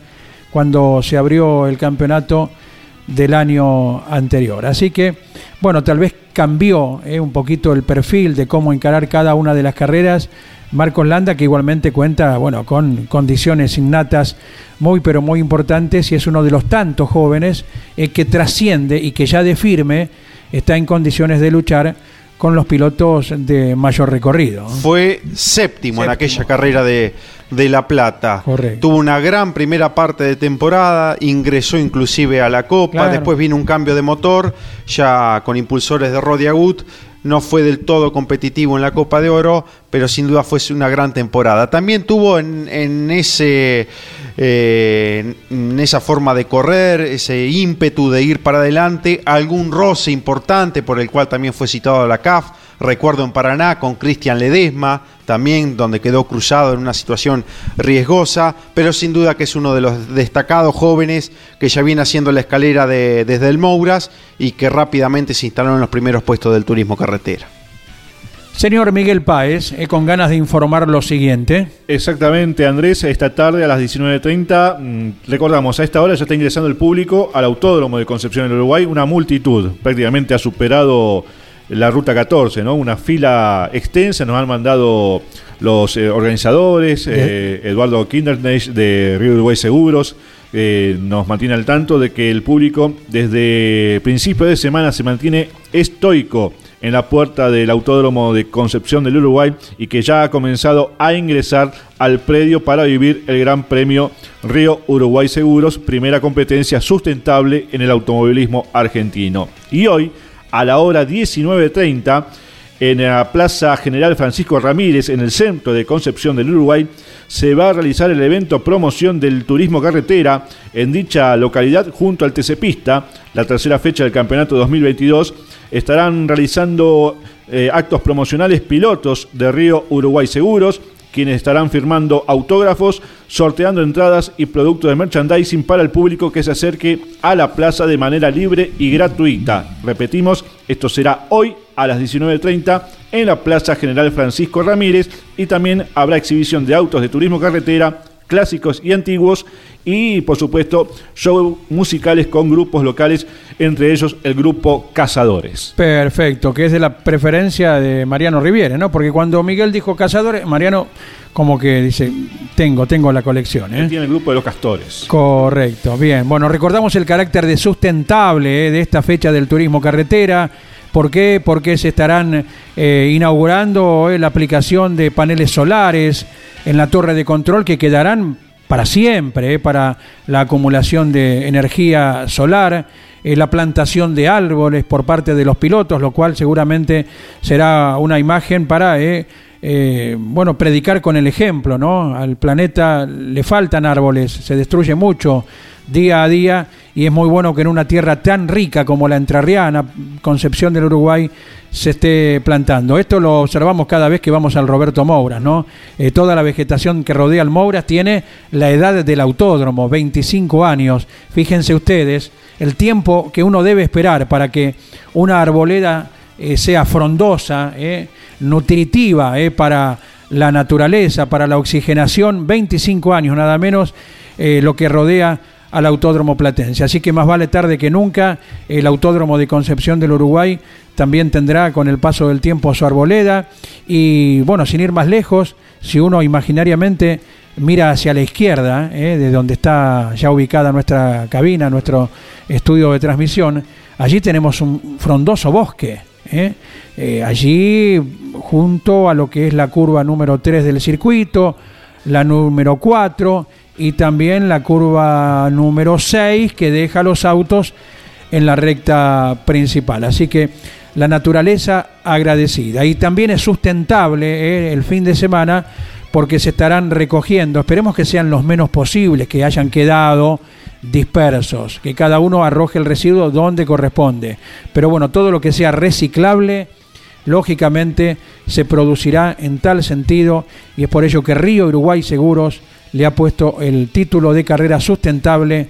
cuando se abrió el campeonato del año anterior. Así que, bueno, tal vez cambió eh, un poquito el perfil de cómo encarar cada una de las carreras. Marcos Landa, que igualmente cuenta, bueno, con condiciones innatas muy, pero muy importantes y es uno de los tantos jóvenes eh, que trasciende y que ya de firme está en condiciones de luchar con los pilotos de mayor recorrido. Fue séptimo, en aquella carrera de, de La Plata. Correcto. Tuvo una gran primera parte de temporada, ingresó inclusive a la Copa, Claro. después vino un cambio de motor, ya con impulsores de Rodi Agut. No fue del todo competitivo en la Copa de Oro, pero sin duda fue una gran temporada. También tuvo en, en ese, eh, en esa forma de correr, ese ímpetu de ir para adelante, algún roce importante por el cual también fue citado a la CAF. Recuerdo en Paraná con Cristian Ledesma, también donde quedó cruzado en una situación riesgosa, pero sin duda que es uno de los destacados jóvenes que ya viene haciendo la escalera de- desde el Mouras y que rápidamente se instaló en los primeros puestos del turismo carretera. Señor Miguel Páez, eh, con ganas de informar lo siguiente. Exactamente, Andrés. Esta tarde a las 19.30, mm, recordamos, a esta hora ya está ingresando el público al Autódromo de Concepción en Uruguay. Una multitud, prácticamente ha superado la ruta 14, ¿no? Una fila extensa, nos han mandado los eh, organizadores, eh, Eduardo Kindernech de Río Uruguay Seguros. eh, nos mantiene al tanto de que el público desde principio de semana se mantiene estoico en la puerta del Autódromo de Concepción del Uruguay y que ya ha comenzado a ingresar al predio para vivir el Gran Premio Río Uruguay Seguros, primera competencia sustentable en el automovilismo argentino. Y hoy, a la hora 19.30, en la Plaza General Francisco Ramírez, en el centro de Concepción del Uruguay, se va a realizar el evento promoción del turismo carretera en dicha localidad junto al TC Pista, la tercera fecha del campeonato 2022. Estarán realizando eh, actos promocionales pilotos de Río Uruguay Seguros, quienes estarán firmando autógrafos, sorteando entradas y productos de merchandising para el público que se acerque a la plaza de manera libre y gratuita. Repetimos, esto será hoy a las 19.30 en la Plaza General Francisco Ramírez y también habrá exhibición de autos de turismo carretera, clásicos y antiguos y por supuesto shows musicales con grupos locales, entre ellos el grupo Cazadores. Perfecto, que es de la preferencia de Mariano Riviere, ¿no? Porque cuando Miguel dijo Cazadores, Mariano como que dice, tengo, tengo la colección. ¿eh? Tiene el grupo de los castores. Correcto, bien. Bueno, recordamos el carácter de sustentable ¿eh? de esta fecha del turismo carretera. ¿Por qué? Porque se estarán eh, inaugurando eh, la aplicación de paneles solares en la torre de control que quedarán para siempre, eh, para la acumulación de energía solar, eh, la plantación de árboles por parte de los pilotos, lo cual seguramente será una imagen para, eh, eh, bueno, predicar con el ejemplo, ¿no? Al planeta le faltan árboles, se destruye mucho día a día y es muy bueno que en una tierra tan rica como la entrerriana, Concepción del Uruguay, se esté plantando. Esto lo observamos cada vez que vamos al Roberto Mouras, ¿no? Eh, toda la vegetación que rodea al Mouras tiene la edad del autódromo, 25 años. Fíjense ustedes el tiempo que uno debe esperar para que una arboleda eh, sea frondosa, eh, nutritiva para la naturaleza, para la oxigenación, 25 años nada menos lo que rodea al Autódromo Platense. Así que más vale tarde que nunca, el Autódromo de Concepción del Uruguay también tendrá con el paso del tiempo su arboleda y bueno, sin ir más lejos, si uno imaginariamente mira hacia la izquierda, eh, de donde está ya ubicada nuestra cabina, nuestro estudio de transmisión, allí tenemos un frondoso bosque. ¿eh? Eh, allí, junto a lo que es la curva número 3 del circuito, la número 4 y también la curva número 6 que deja los autos en la recta principal. Así que la naturaleza agradecida. Y también es sustentable eh, el fin de semana porque se estarán recogiendo, esperemos que sean los menos posibles, que hayan quedado dispersos, que cada uno arroje el residuo donde corresponde. Pero bueno, todo lo que sea reciclable, lógicamente se producirá en tal sentido y es por ello que Río Uruguay Seguros le ha puesto el título de carrera sustentable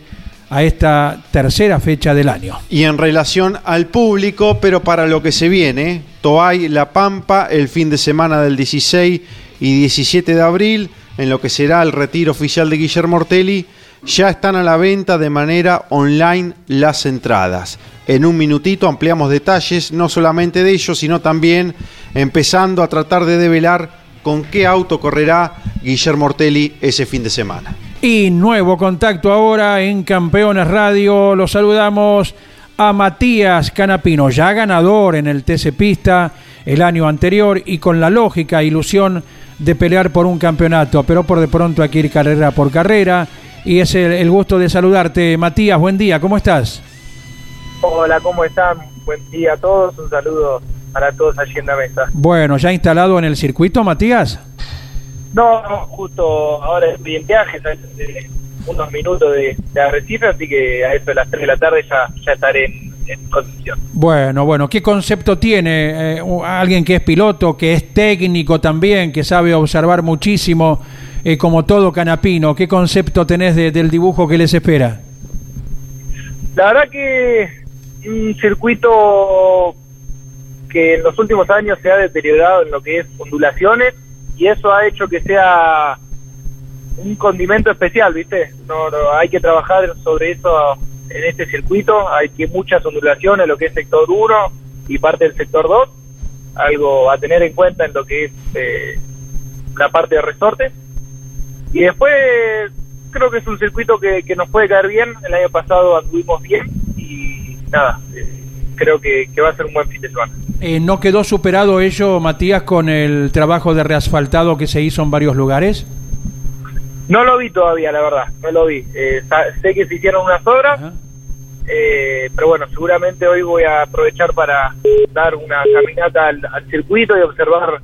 a esta tercera fecha del año. Y en relación al público, pero para lo que se viene, Toay La Pampa el fin de semana del 16 y 17 de abril, en lo que será el retiro oficial de Guillermo Ortelli, ya están a la venta de manera online las entradas. En un minutito ampliamos detalles, no solamente de ellos, sino también empezando a tratar de develar con qué auto correrá Guillermo Ortelli ese fin de semana. Y nuevo contacto ahora en Campeones Radio. Lo saludamos a Matías Canapino, ya ganador en el TC Pista el año anterior y con la lógica ilusión de pelear por un campeonato, pero por de pronto hay que ir carrera por carrera. Y es el, el gusto de saludarte, Matías. Buen día, ¿cómo estás? Hola, ¿cómo están? Buen día a todos. Un saludo para todos allí en la mesa. Bueno, ¿ya instalado en el circuito, Matías? No, no, justo ahora estoy en viaje, unos minutos de, de Arrecife, así que a eso de las 3 de la tarde ya, ya estaré en, en Concepción. Bueno, bueno, ¿qué concepto tiene eh, alguien que es piloto, que es técnico también, que sabe observar muchísimo, eh, como todo canapino? ¿Qué concepto tenés de- del dibujo que les espera? La verdad que un circuito que en los últimos años se ha deteriorado en lo que es ondulaciones y eso ha hecho que sea un condimento especial, ¿viste? No, no, hay que trabajar sobre eso en este circuito, hay que muchas ondulaciones, lo que es sector 1 y parte del sector 2, algo a tener en cuenta en lo que es eh, la parte de resorte. Y después creo que es un circuito que, que nos puede caer bien, el año pasado anduvimos bien y nada, eh, creo que, que va a ser un buen fin de semana. Eh, ¿No quedó superado ello, Matías, con el trabajo de reasfaltado que se hizo en varios lugares? No lo vi todavía, la verdad, no lo vi. Eh, sé que se hicieron unas obras, eh, pero bueno, seguramente hoy voy a aprovechar para dar una caminata al, al circuito y observar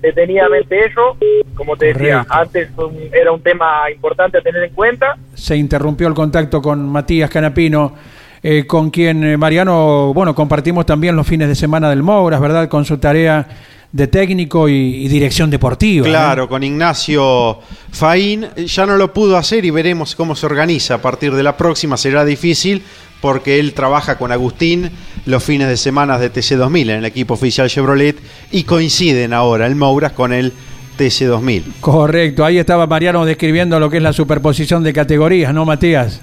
detenidamente ello. Como te decía, Correcto. antes un- era un tema importante a tener en cuenta. Se interrumpió el contacto con Matías Canapino, eh, con quien eh, Mariano, bueno, compartimos también los fines de semana del Mouras, ¿verdad? Con su tarea de técnico y, y dirección deportiva. ¿eh? Claro, con Ignacio Faín ya no lo pudo hacer y veremos cómo se organiza a partir de la próxima. Será difícil porque él trabaja con Agustín los fines de semana de TC2000 en el equipo oficial Chevrolet y coinciden ahora el Mouras con el TC2000. Correcto, ahí estaba Mariano describiendo lo que es la superposición de categorías, ¿no, Matías?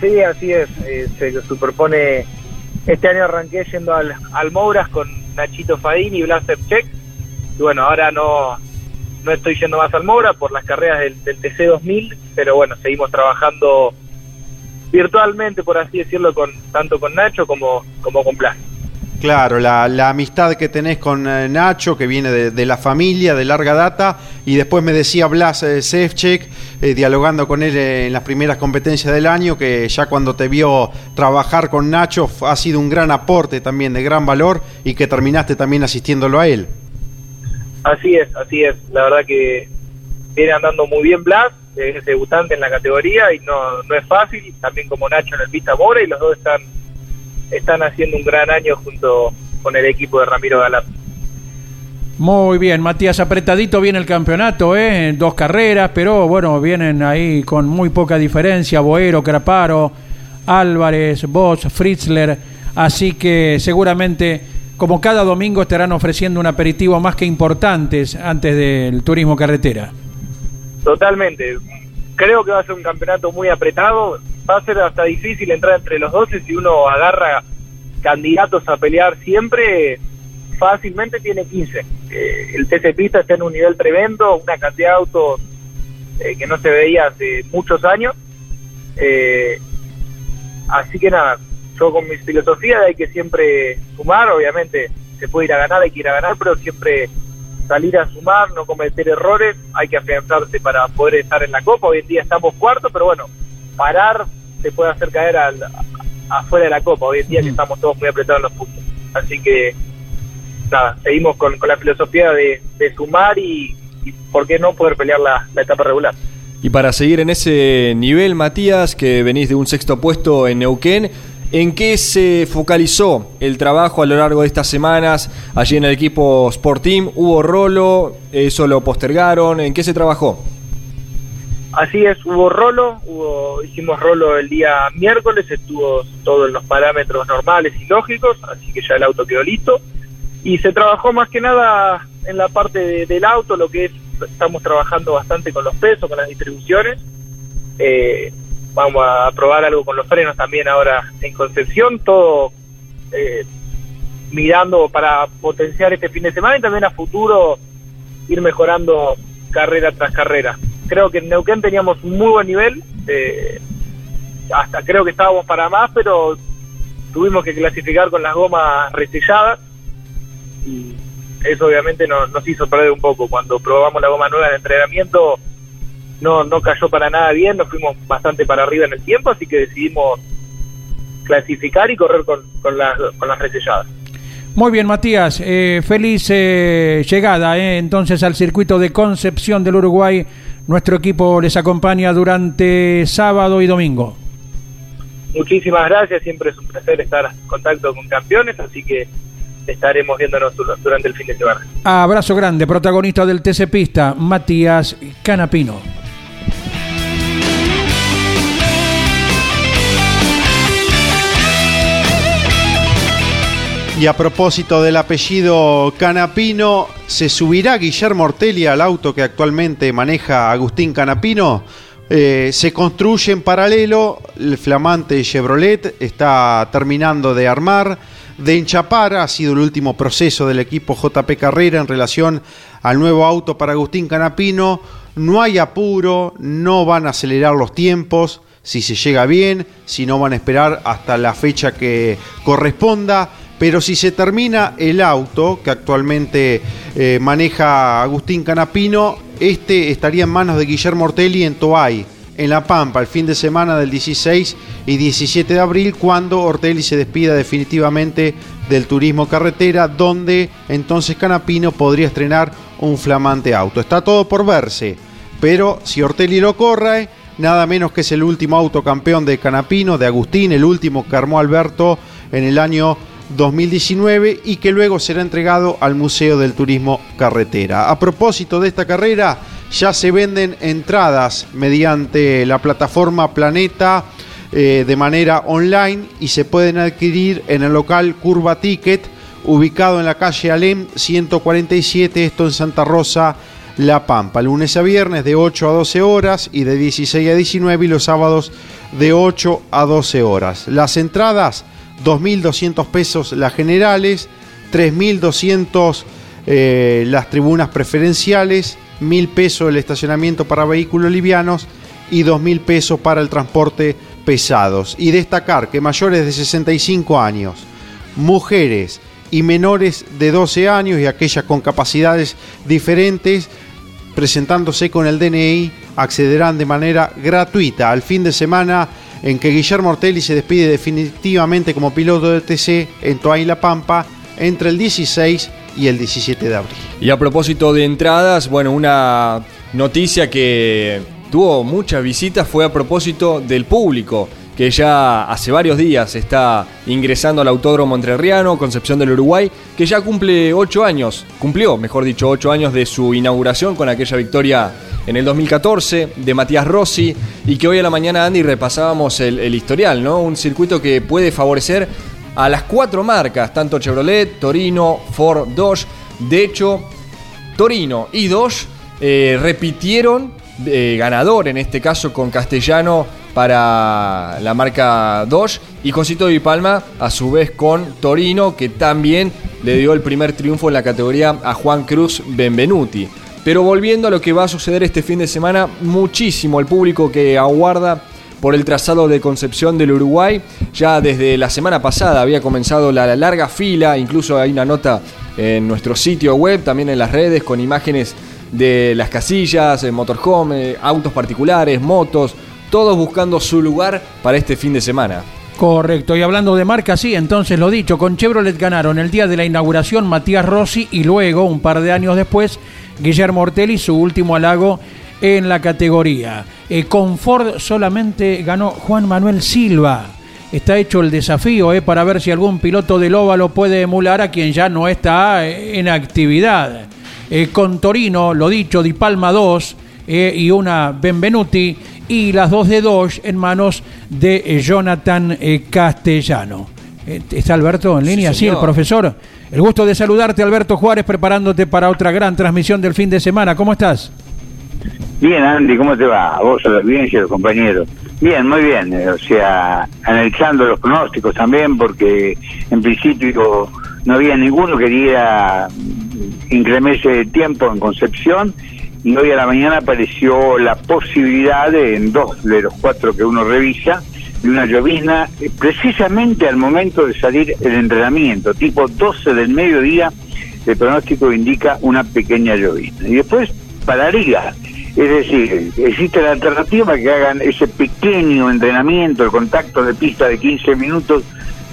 Sí, así es. eh, se superpone. Este año arranqué yendo al, al Mouras con Nachito Faín y Blas Check. Y bueno, ahora no, no estoy yendo más al Moura por las carreras del, del TC 2000, pero bueno, seguimos trabajando virtualmente, por así decirlo, con tanto con Nacho como, como con Blas. Claro, la, la amistad que tenés con eh, Nacho, que viene de, de la familia, de larga data, y después me decía Blas eh, eh, dialogando con él eh, en las primeras competencias del año, que ya cuando te vio trabajar con Nacho ha sido un gran aporte también, de gran valor, y que terminaste también asistiéndolo a él. Así es, así es. La verdad que viene andando muy bien Blas, es debutante en la categoría y no, no es fácil, también como Nacho en el Pista Mora y los dos están, están haciendo un gran año junto con el equipo de Ramiro Galán. Muy bien, Matías, apretadito viene el campeonato, ¿eh? En dos carreras, pero bueno, vienen ahí con muy poca diferencia, Boero, Craparo, Álvarez, Bosch, Fritzler, así que seguramente, como cada domingo, estarán ofreciendo un aperitivo más que importantes antes del turismo carretera. Totalmente. Creo que va a ser un campeonato muy apretado. Va a ser hasta difícil entrar entre los 12 si uno agarra candidatos a pelear siempre. Fácilmente tiene 15. Eh, el TC Pista está en un nivel tremendo, una cantidad de autos eh, que no se veía hace muchos años. Eh, así que nada, yo con mi filosofía hay que siempre sumar, obviamente se puede ir a ganar, hay que ir a ganar, pero siempre salir a sumar, no cometer errores, hay que afianzarse para poder estar en la Copa. Hoy en día estamos cuarto, pero bueno, parar se puede hacer caer al, afuera de la Copa, hoy en día que estamos todos muy apretados en los puntos. Así que, nada, seguimos con, con la filosofía de, de sumar y, y, ¿por qué no poder pelear la, la etapa regular? Y para seguir en ese nivel, Matías, que venís de un sexto puesto en Neuquén, ¿en qué se focalizó el trabajo a lo largo de estas semanas allí en el equipo Sport Team? ¿Hubo rolo? ¿Eso lo postergaron? ¿En qué se trabajó? Así es, hubo rolo, hubo, hicimos rolo el día miércoles, estuvo todo en los parámetros normales y lógicos, así que ya el auto quedó listo. Y se trabajó más que nada en la parte de- del auto, lo que es, estamos trabajando bastante con los pesos, con las distribuciones. Eh, vamos a probar algo con los frenos también ahora en Concepción, todo eh, mirando para potenciar este fin de semana y también a futuro ir mejorando carrera tras carrera. Creo que en Neuquén teníamos un muy buen nivel, eh, hasta creo que estábamos para más, pero tuvimos que clasificar con las gomas reselladas y eso obviamente nos, nos hizo perder un poco. Cuando probamos la goma nueva en entrenamiento no, no cayó para nada bien, nos fuimos bastante para arriba en el tiempo, así que decidimos clasificar y correr con, con, las, con las reselladas. Muy bien, Matías. eh, feliz eh, llegada eh, entonces al circuito de Concepción del Uruguay. Nuestro equipo les acompaña durante sábado y domingo. Muchísimas gracias, siempre es un placer estar en contacto con campeones, así que estaremos viéndonos dur- durante el fin de semana. Abrazo grande, protagonista del TC Pista, Matías Canapino. Y a propósito del apellido Canapino, ¿se subirá Guillermo Ortelli al auto que actualmente maneja Agustín Canapino? Eh, se construye en paralelo, el flamante Chevrolet está terminando de armar, de enchapar, ha sido el último proceso del equipo JP Carrera en relación al nuevo auto para Agustín Canapino. No hay apuro, no van a acelerar los tiempos, si se llega bien, si no van a esperar hasta la fecha que corresponda. Pero si se termina el auto que actualmente eh, maneja Agustín Canapino, este estaría en manos de Guillermo Ortelli en Toay, en La Pampa, el fin de semana del 16 y 17 de abril, cuando Ortelli se despida definitivamente del turismo carretera, donde entonces Canapino podría estrenar un flamante auto. Está todo por verse, pero si Ortelli lo corre, nada menos que es el último auto campeón de Canapino, de Agustín, el último que armó Alberto en el año 2019 y que luego será entregado al Museo del Turismo Carretera. A propósito de esta carrera, ya se venden entradas mediante la plataforma Planeta eh, de manera online y se pueden adquirir en el local Curva Ticket, ubicado en la calle Alem 147, esto en Santa Rosa, La Pampa, lunes a viernes de 8 a 12 horas y de 16 a 19 y los sábados de 8 a 12 horas. Las entradas 2.200 pesos las generales, 3.200 eh, las tribunas preferenciales, 1.000 pesos el estacionamiento para vehículos livianos y 2.000 pesos para el transporte pesados. Y destacar que mayores de 65 años, mujeres y menores de 12 años y aquellas con capacidades diferentes, presentándose con el DNI, accederán de manera gratuita al fin de semana en que Guillermo Ortelli se despide definitivamente como piloto de TC en Toay La Pampa entre el 16 y el 17 de abril. Y a propósito de entradas, bueno, una noticia que tuvo muchas visitas fue a propósito del público que ya hace varios días está ingresando al Autódromo Entrerriano, Concepción del Uruguay, que ya cumple ocho años, cumplió, mejor dicho, ocho años de su inauguración con aquella victoria en el 2014 de Matías Rossi y que hoy a la mañana, Andy, repasábamos el, historial, ¿no? Un circuito que puede favorecer a las cuatro marcas, tanto Chevrolet, Torino, Ford, Dodge. De hecho, Torino y Dodge eh, repitieron eh, ganador, en este caso con Castellano para la marca Dodge y Josito Di Palma a su vez con Torino que también le dio el primer triunfo en la categoría a Juan Cruz Benvenuti. Pero volviendo a lo que va a suceder este fin de semana, muchísimo el público que aguarda por el trazado de Concepción del Uruguay. Ya desde la semana pasada había comenzado la larga fila, incluso hay una nota en nuestro sitio web, también en las redes, con imágenes de las casillas, motorhome, autos particulares, motos, todos buscando su lugar para este fin de semana. Correcto, y hablando de marca, sí, entonces lo dicho, con Chevrolet ganaron el día de la inauguración Matías Rossi y luego, un par de años después, Guillermo Ortelli, su último halago en la categoría. Eh, con Ford solamente ganó Juan Manuel Silva. Está hecho el desafío eh, para ver si algún piloto del óvalo puede emular a quien ya no está eh, en actividad. Con Torino, lo dicho, Di Palma 2 eh, y una Benvenuti y las dos de Dodge en manos de eh, Jonathan eh, Castellano. Eh, ¿Está Alberto en línea? Sí, el profesor. El gusto de saludarte, Alberto Juárez, preparándote para otra gran transmisión del fin de semana. ¿Cómo estás? Bien, Andy, ¿cómo te va? A vos, a la audiencia, a los compañeros. Bien, muy bien. O sea, analizando los pronósticos también, porque en principio no había ninguno que diera incremento de tiempo en Concepción y hoy a la mañana apareció la posibilidad de, en dos de los cuatro que uno revisa de una llovizna eh, precisamente al momento de salir el entrenamiento, tipo 12 del mediodía, el pronóstico indica una pequeña llovizna. Y después pararía, es decir, existe la alternativa que hagan ese pequeño entrenamiento, el contacto de pista de 15 minutos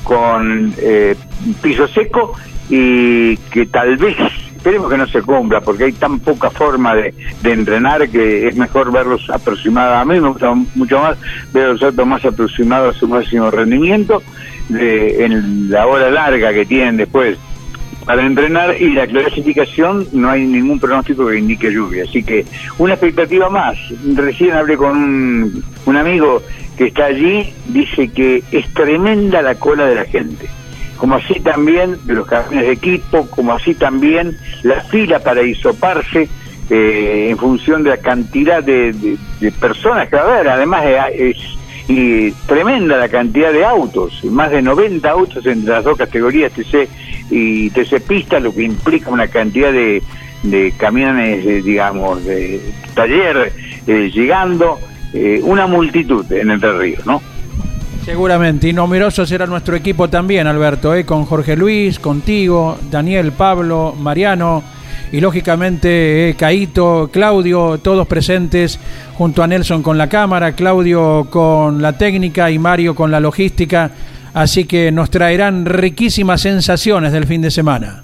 con eh, piso seco y que tal vez, esperemos que no se cumpla, porque hay tan poca forma de, entrenar que es mejor verlos aproximados. A mí mucho más ver los autos más aproximados a su máximo rendimiento de, en la hora larga que tienen después para entrenar y la clasificación no hay ningún pronóstico que indique lluvia. Así que una expectativa más. Recién hablé con un amigo que está allí, dice que es tremenda la cola de la gente. Como así también de los camiones de equipo, como así también la fila para hisoparse eh, en función de la cantidad de, de- de personas que va a haber. Además eh, es y tremenda la cantidad de autos, más de 90 autos entre las dos categorías TC y TC Pista, lo que implica una cantidad de, de camiones, eh, digamos, de taller eh, llegando, eh, una multitud en Entre Ríos, ¿no? Seguramente, y numeroso será nuestro equipo también, Alberto, ¿eh? con Jorge Luis, contigo, Daniel, Pablo, Mariano y lógicamente eh, Caito, Claudio, todos presentes junto a Nelson con la cámara, Claudio con la técnica y Mario con la logística. Así que nos traerán riquísimas sensaciones del fin de semana.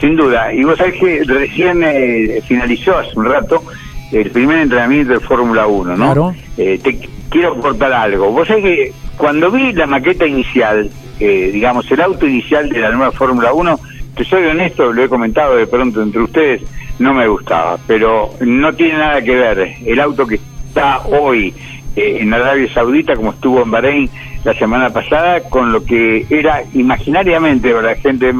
Sin duda. Y vos sabés que recién eh, finalizó hace un rato el primer entrenamiento de Fórmula 1, ¿no? Claro. Eh, te quiero aportar algo. Vos sabés que cuando vi la maqueta inicial, eh, digamos, el auto inicial de la nueva Fórmula 1, te soy honesto, lo he comentado de pronto entre ustedes, no me gustaba, pero no tiene nada que ver el auto que está hoy eh, en Arabia Saudita, como estuvo en Bahrein la semana pasada, con lo que era imaginariamente para la gente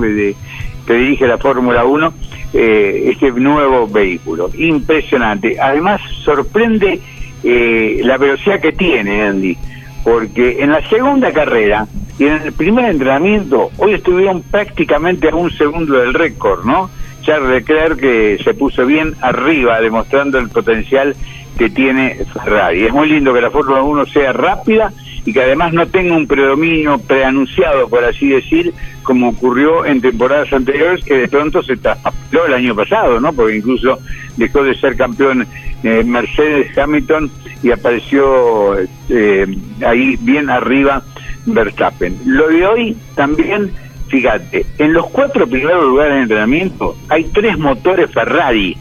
que dirige la Fórmula 1, eh, este nuevo vehículo. Impresionante. Además, sorprende eh, la velocidad que tiene, Andy, porque en la segunda carrera y en el primer entrenamiento, hoy estuvieron prácticamente a un segundo del récord, ¿no? Charles Leclerc que se puso bien arriba, demostrando el potencial que tiene Ferrari. Es muy lindo que la Fórmula 1 sea rápida y que además no tenga un predominio preanunciado, por así decir, como ocurrió en temporadas anteriores, que de pronto se tapó el año pasado, ¿no? Porque incluso dejó de ser campeón eh, Mercedes Hamilton y apareció eh, ahí bien arriba Verstappen. Lo de hoy también, fíjate, en los cuatro primeros lugares de entrenamiento hay tres motores Ferrari.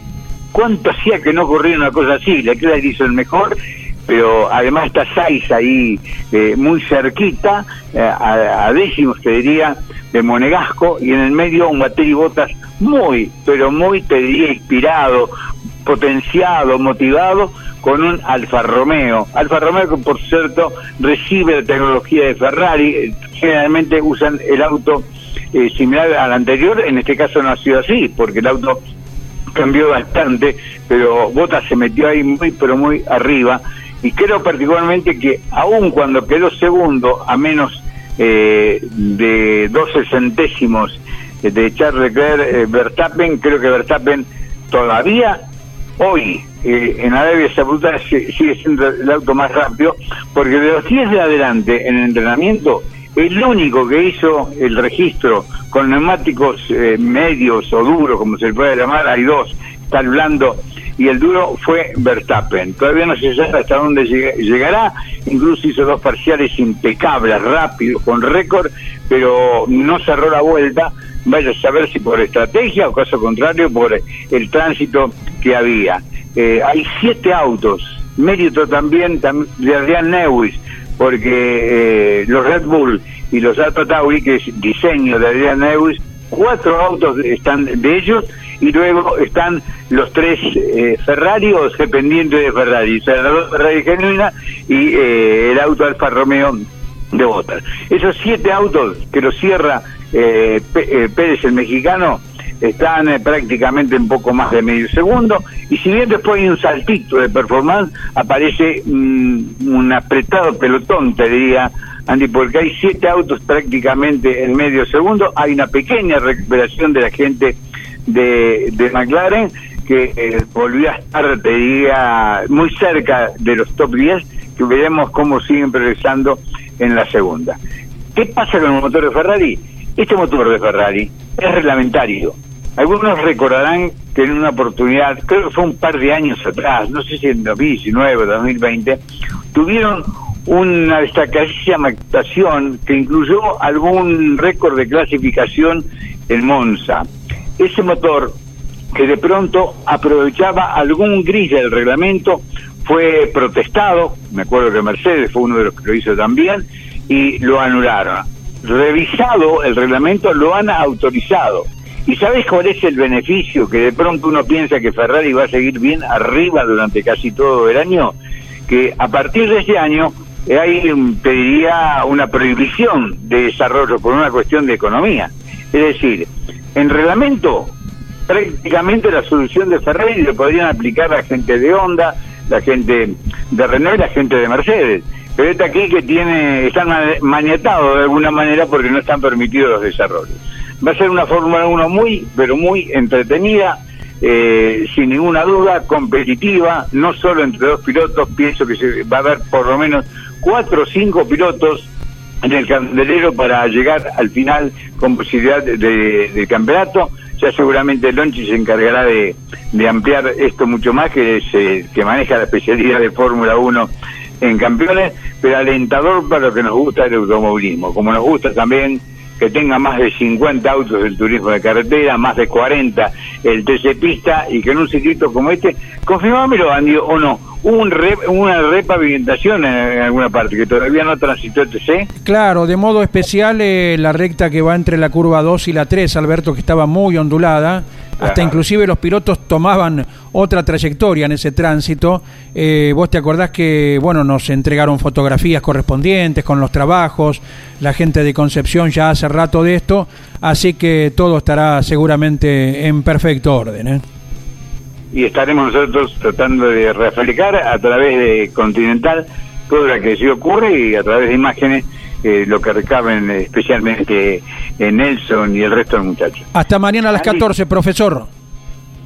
¿Cuánto hacía que no ocurría una cosa así? Leclerc hizo el mejor pero además está Saiz ahí eh, muy cerquita, eh, a, décimos te diría, de Monegasco, y en el medio un Bateri Botas muy, pero muy, te diría, inspirado, potenciado, motivado, con un Alfa Romeo. Alfa Romeo que por cierto recibe la tecnología de Ferrari, eh, generalmente usan el auto similar al anterior, en este caso no ha sido así, porque el auto cambió bastante, pero Botas se metió ahí muy, pero muy arriba y creo particularmente que aun cuando quedó segundo a menos eh, de 12 centésimos de Charles Leclerc eh, Verstappen, creo que Verstappen todavía hoy eh, en Arabia Saudita sigue siendo el auto más rápido, porque de los 10 de adelante en el entrenamiento, el único que hizo el registro con neumáticos medios o duros, como se le puede llamar, hay dos, está el blando y el duro fue Verstappen. Todavía no se sabe hasta dónde llegará, incluso hizo dos parciales impecables, rápidos, con récord, pero no cerró la vuelta. Vaya a saber si por estrategia o caso contrario por el tránsito que había. Eh, hay siete autos, mérito también de Adrián Newis, porque eh, los Red Bull y los Alfa Tauri, que es diseño de Adrián Newis, cuatro autos están de ellos y luego están los tres eh, Ferrari o dependientes de Ferrari, la Ferrari genuina y eh, el auto Alfa Romeo de Botas. Esos siete autos que los cierra eh, Pérez el mexicano están prácticamente en poco más de medio segundo. Y si bien después hay un saltito de performance aparece mm, un apretado pelotón te diría Andy porque hay siete autos prácticamente en medio segundo. Hay una pequeña recuperación de la gente de, de McLaren, que eh, volvió a estar, te diría, muy cerca de los top 10, que veremos cómo siguen progresando en la segunda. ¿Qué pasa con el motor de Ferrari? Este motor de Ferrari es reglamentario. Algunos recordarán que en una oportunidad, creo que fue un par de años atrás, no sé si en 2019 o 2020, tuvieron una destacadísima actuación que incluyó algún récord de clasificación en Monza ese motor que de pronto aprovechaba algún gris del reglamento fue protestado, me acuerdo que Mercedes fue uno de los que lo hizo también, y lo anularon. Revisado el reglamento, lo han autorizado. ¿Y sabes cuál es el beneficio? Que de pronto uno piensa que Ferrari va a seguir bien arriba durante casi todo el año, que a partir de ese año hay, pediría una prohibición de desarrollo por una cuestión de economía. Es decir, en reglamento, prácticamente la solución de Ferrari le podrían aplicar la gente de Honda, la gente de Renault y la gente de Mercedes. Pero está aquí que tiene, están maniatados de alguna manera porque no están permitidos los desarrollos. Va a ser una Fórmula 1 muy, pero muy entretenida, eh, sin ninguna duda, competitiva, no solo entre dos pilotos, pienso que se, va a haber por lo menos cuatro o cinco pilotos en el candelero para llegar al final con posibilidad de, campeonato. Ya seguramente Lonchi se encargará de, ampliar esto mucho más, que, se, que maneja la especialidad de Fórmula 1 en campeones, pero alentador para lo que nos gusta el automovilismo, como nos gusta también que tenga más de 50 autos del turismo de carretera, más de 40 el TC Pista, y que en un circuito como este, confirmámelo, Andy, o no, un re- una repavimentación en, alguna parte, que todavía no transitó el TC. Claro, de modo especial eh, la recta que va entre la curva 2 y la 3, Alberto, que estaba muy ondulada. Hasta inclusive los pilotos tomaban otra trayectoria en ese tránsito. Eh, Vos te acordás que, bueno, nos entregaron fotografías correspondientes con los trabajos. La gente de Concepción ya hace rato de esto. Así que todo estará seguramente en perfecto orden. ¿eh? Y estaremos nosotros tratando de reflejar a través de Continental todo lo que se ocurre y a través de imágenes eh, lo que recaben especialmente en Nelson y el resto de los muchachos. Hasta mañana a las 14, profesor.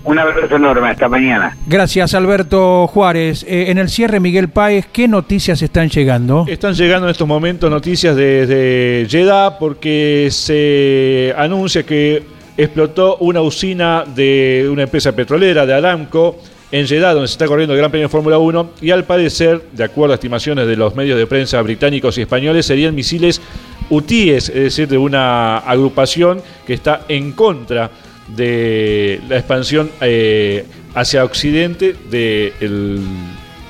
Un abrazo enorme, hasta mañana. Gracias, Alberto Juárez. Eh, en el cierre, Miguel Páez, ¿qué noticias están llegando? Están llegando en estos momentos noticias desde Jeddah porque se anuncia que explotó una usina de una empresa petrolera, de Aramco, en Jeddah, donde se está corriendo el Gran Premio de Fórmula 1, y al parecer, de acuerdo a estimaciones de los medios de prensa británicos y españoles, serían misiles UTIES, es decir, de una agrupación que está en contra de la expansión eh, hacia Occidente de el-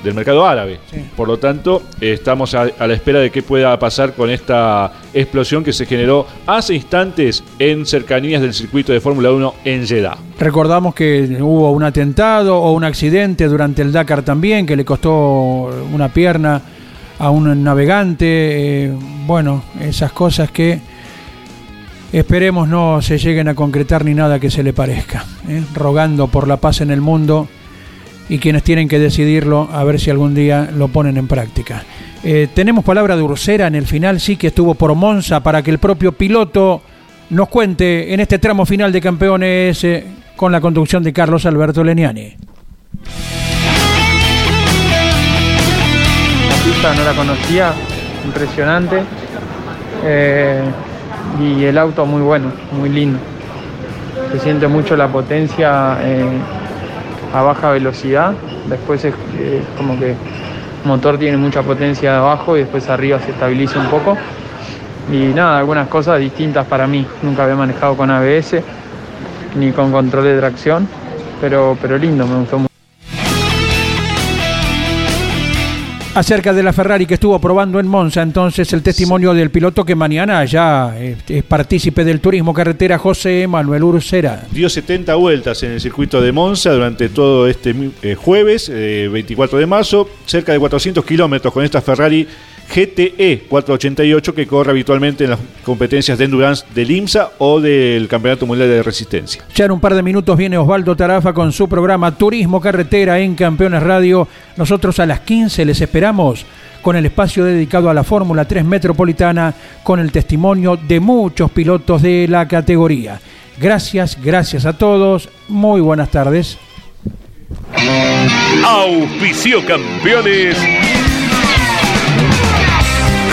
del mercado árabe. Por lo tanto, estamos a, a la espera de qué pueda pasar con esta explosión que se generó hace instantes en cercanías del circuito de Fórmula 1 en Jeddah. Recordamos que hubo un atentado o un accidente durante el Dakar también, que le costó una pierna a un navegante. eh, bueno, esas cosas que esperemos no se lleguen a concretar ni nada que se le parezca. ¿eh? Rogando por la paz en el mundo y quienes tienen que decidirlo, a ver si algún día lo ponen en práctica. Eh, tenemos palabra de Ursera en el final, sí que estuvo por Monza para que el propio piloto nos cuente en este tramo final de campeones eh, con la conducción de Carlos Alberto Leniani. La pista no la conocía, impresionante. Eh, y el auto muy bueno, muy lindo. Se siente mucho la potencia a baja velocidad. Después es eh, como que el motor tiene mucha potencia abajo y después arriba se estabiliza un poco. Y nada, algunas cosas distintas para mí. Nunca había manejado con ABS ni con control de tracción, pero, pero lindo, me gustó mucho. Acerca de la Ferrari que estuvo probando en Monza, entonces el testimonio del piloto que mañana ya eh, es partícipe del turismo carretera José Manuel Ursera. Dio 70 vueltas en el circuito de Monza durante todo este eh, jueves, eh, 24 de marzo, cerca de 400 kilómetros con esta Ferrari GTE 488 que corre habitualmente en las competencias de endurance del IMSA o del Campeonato Mundial de Resistencia. Ya en un par de minutos viene Osvaldo Tarafa con su programa Turismo Carretera en Campeones Radio. Nosotros a las 15 les esperamos con el espacio dedicado a la Fórmula 3 Metropolitana con el testimonio de muchos pilotos de la categoría. Gracias, gracias a todos. Muy buenas tardes. Auspicio campeones.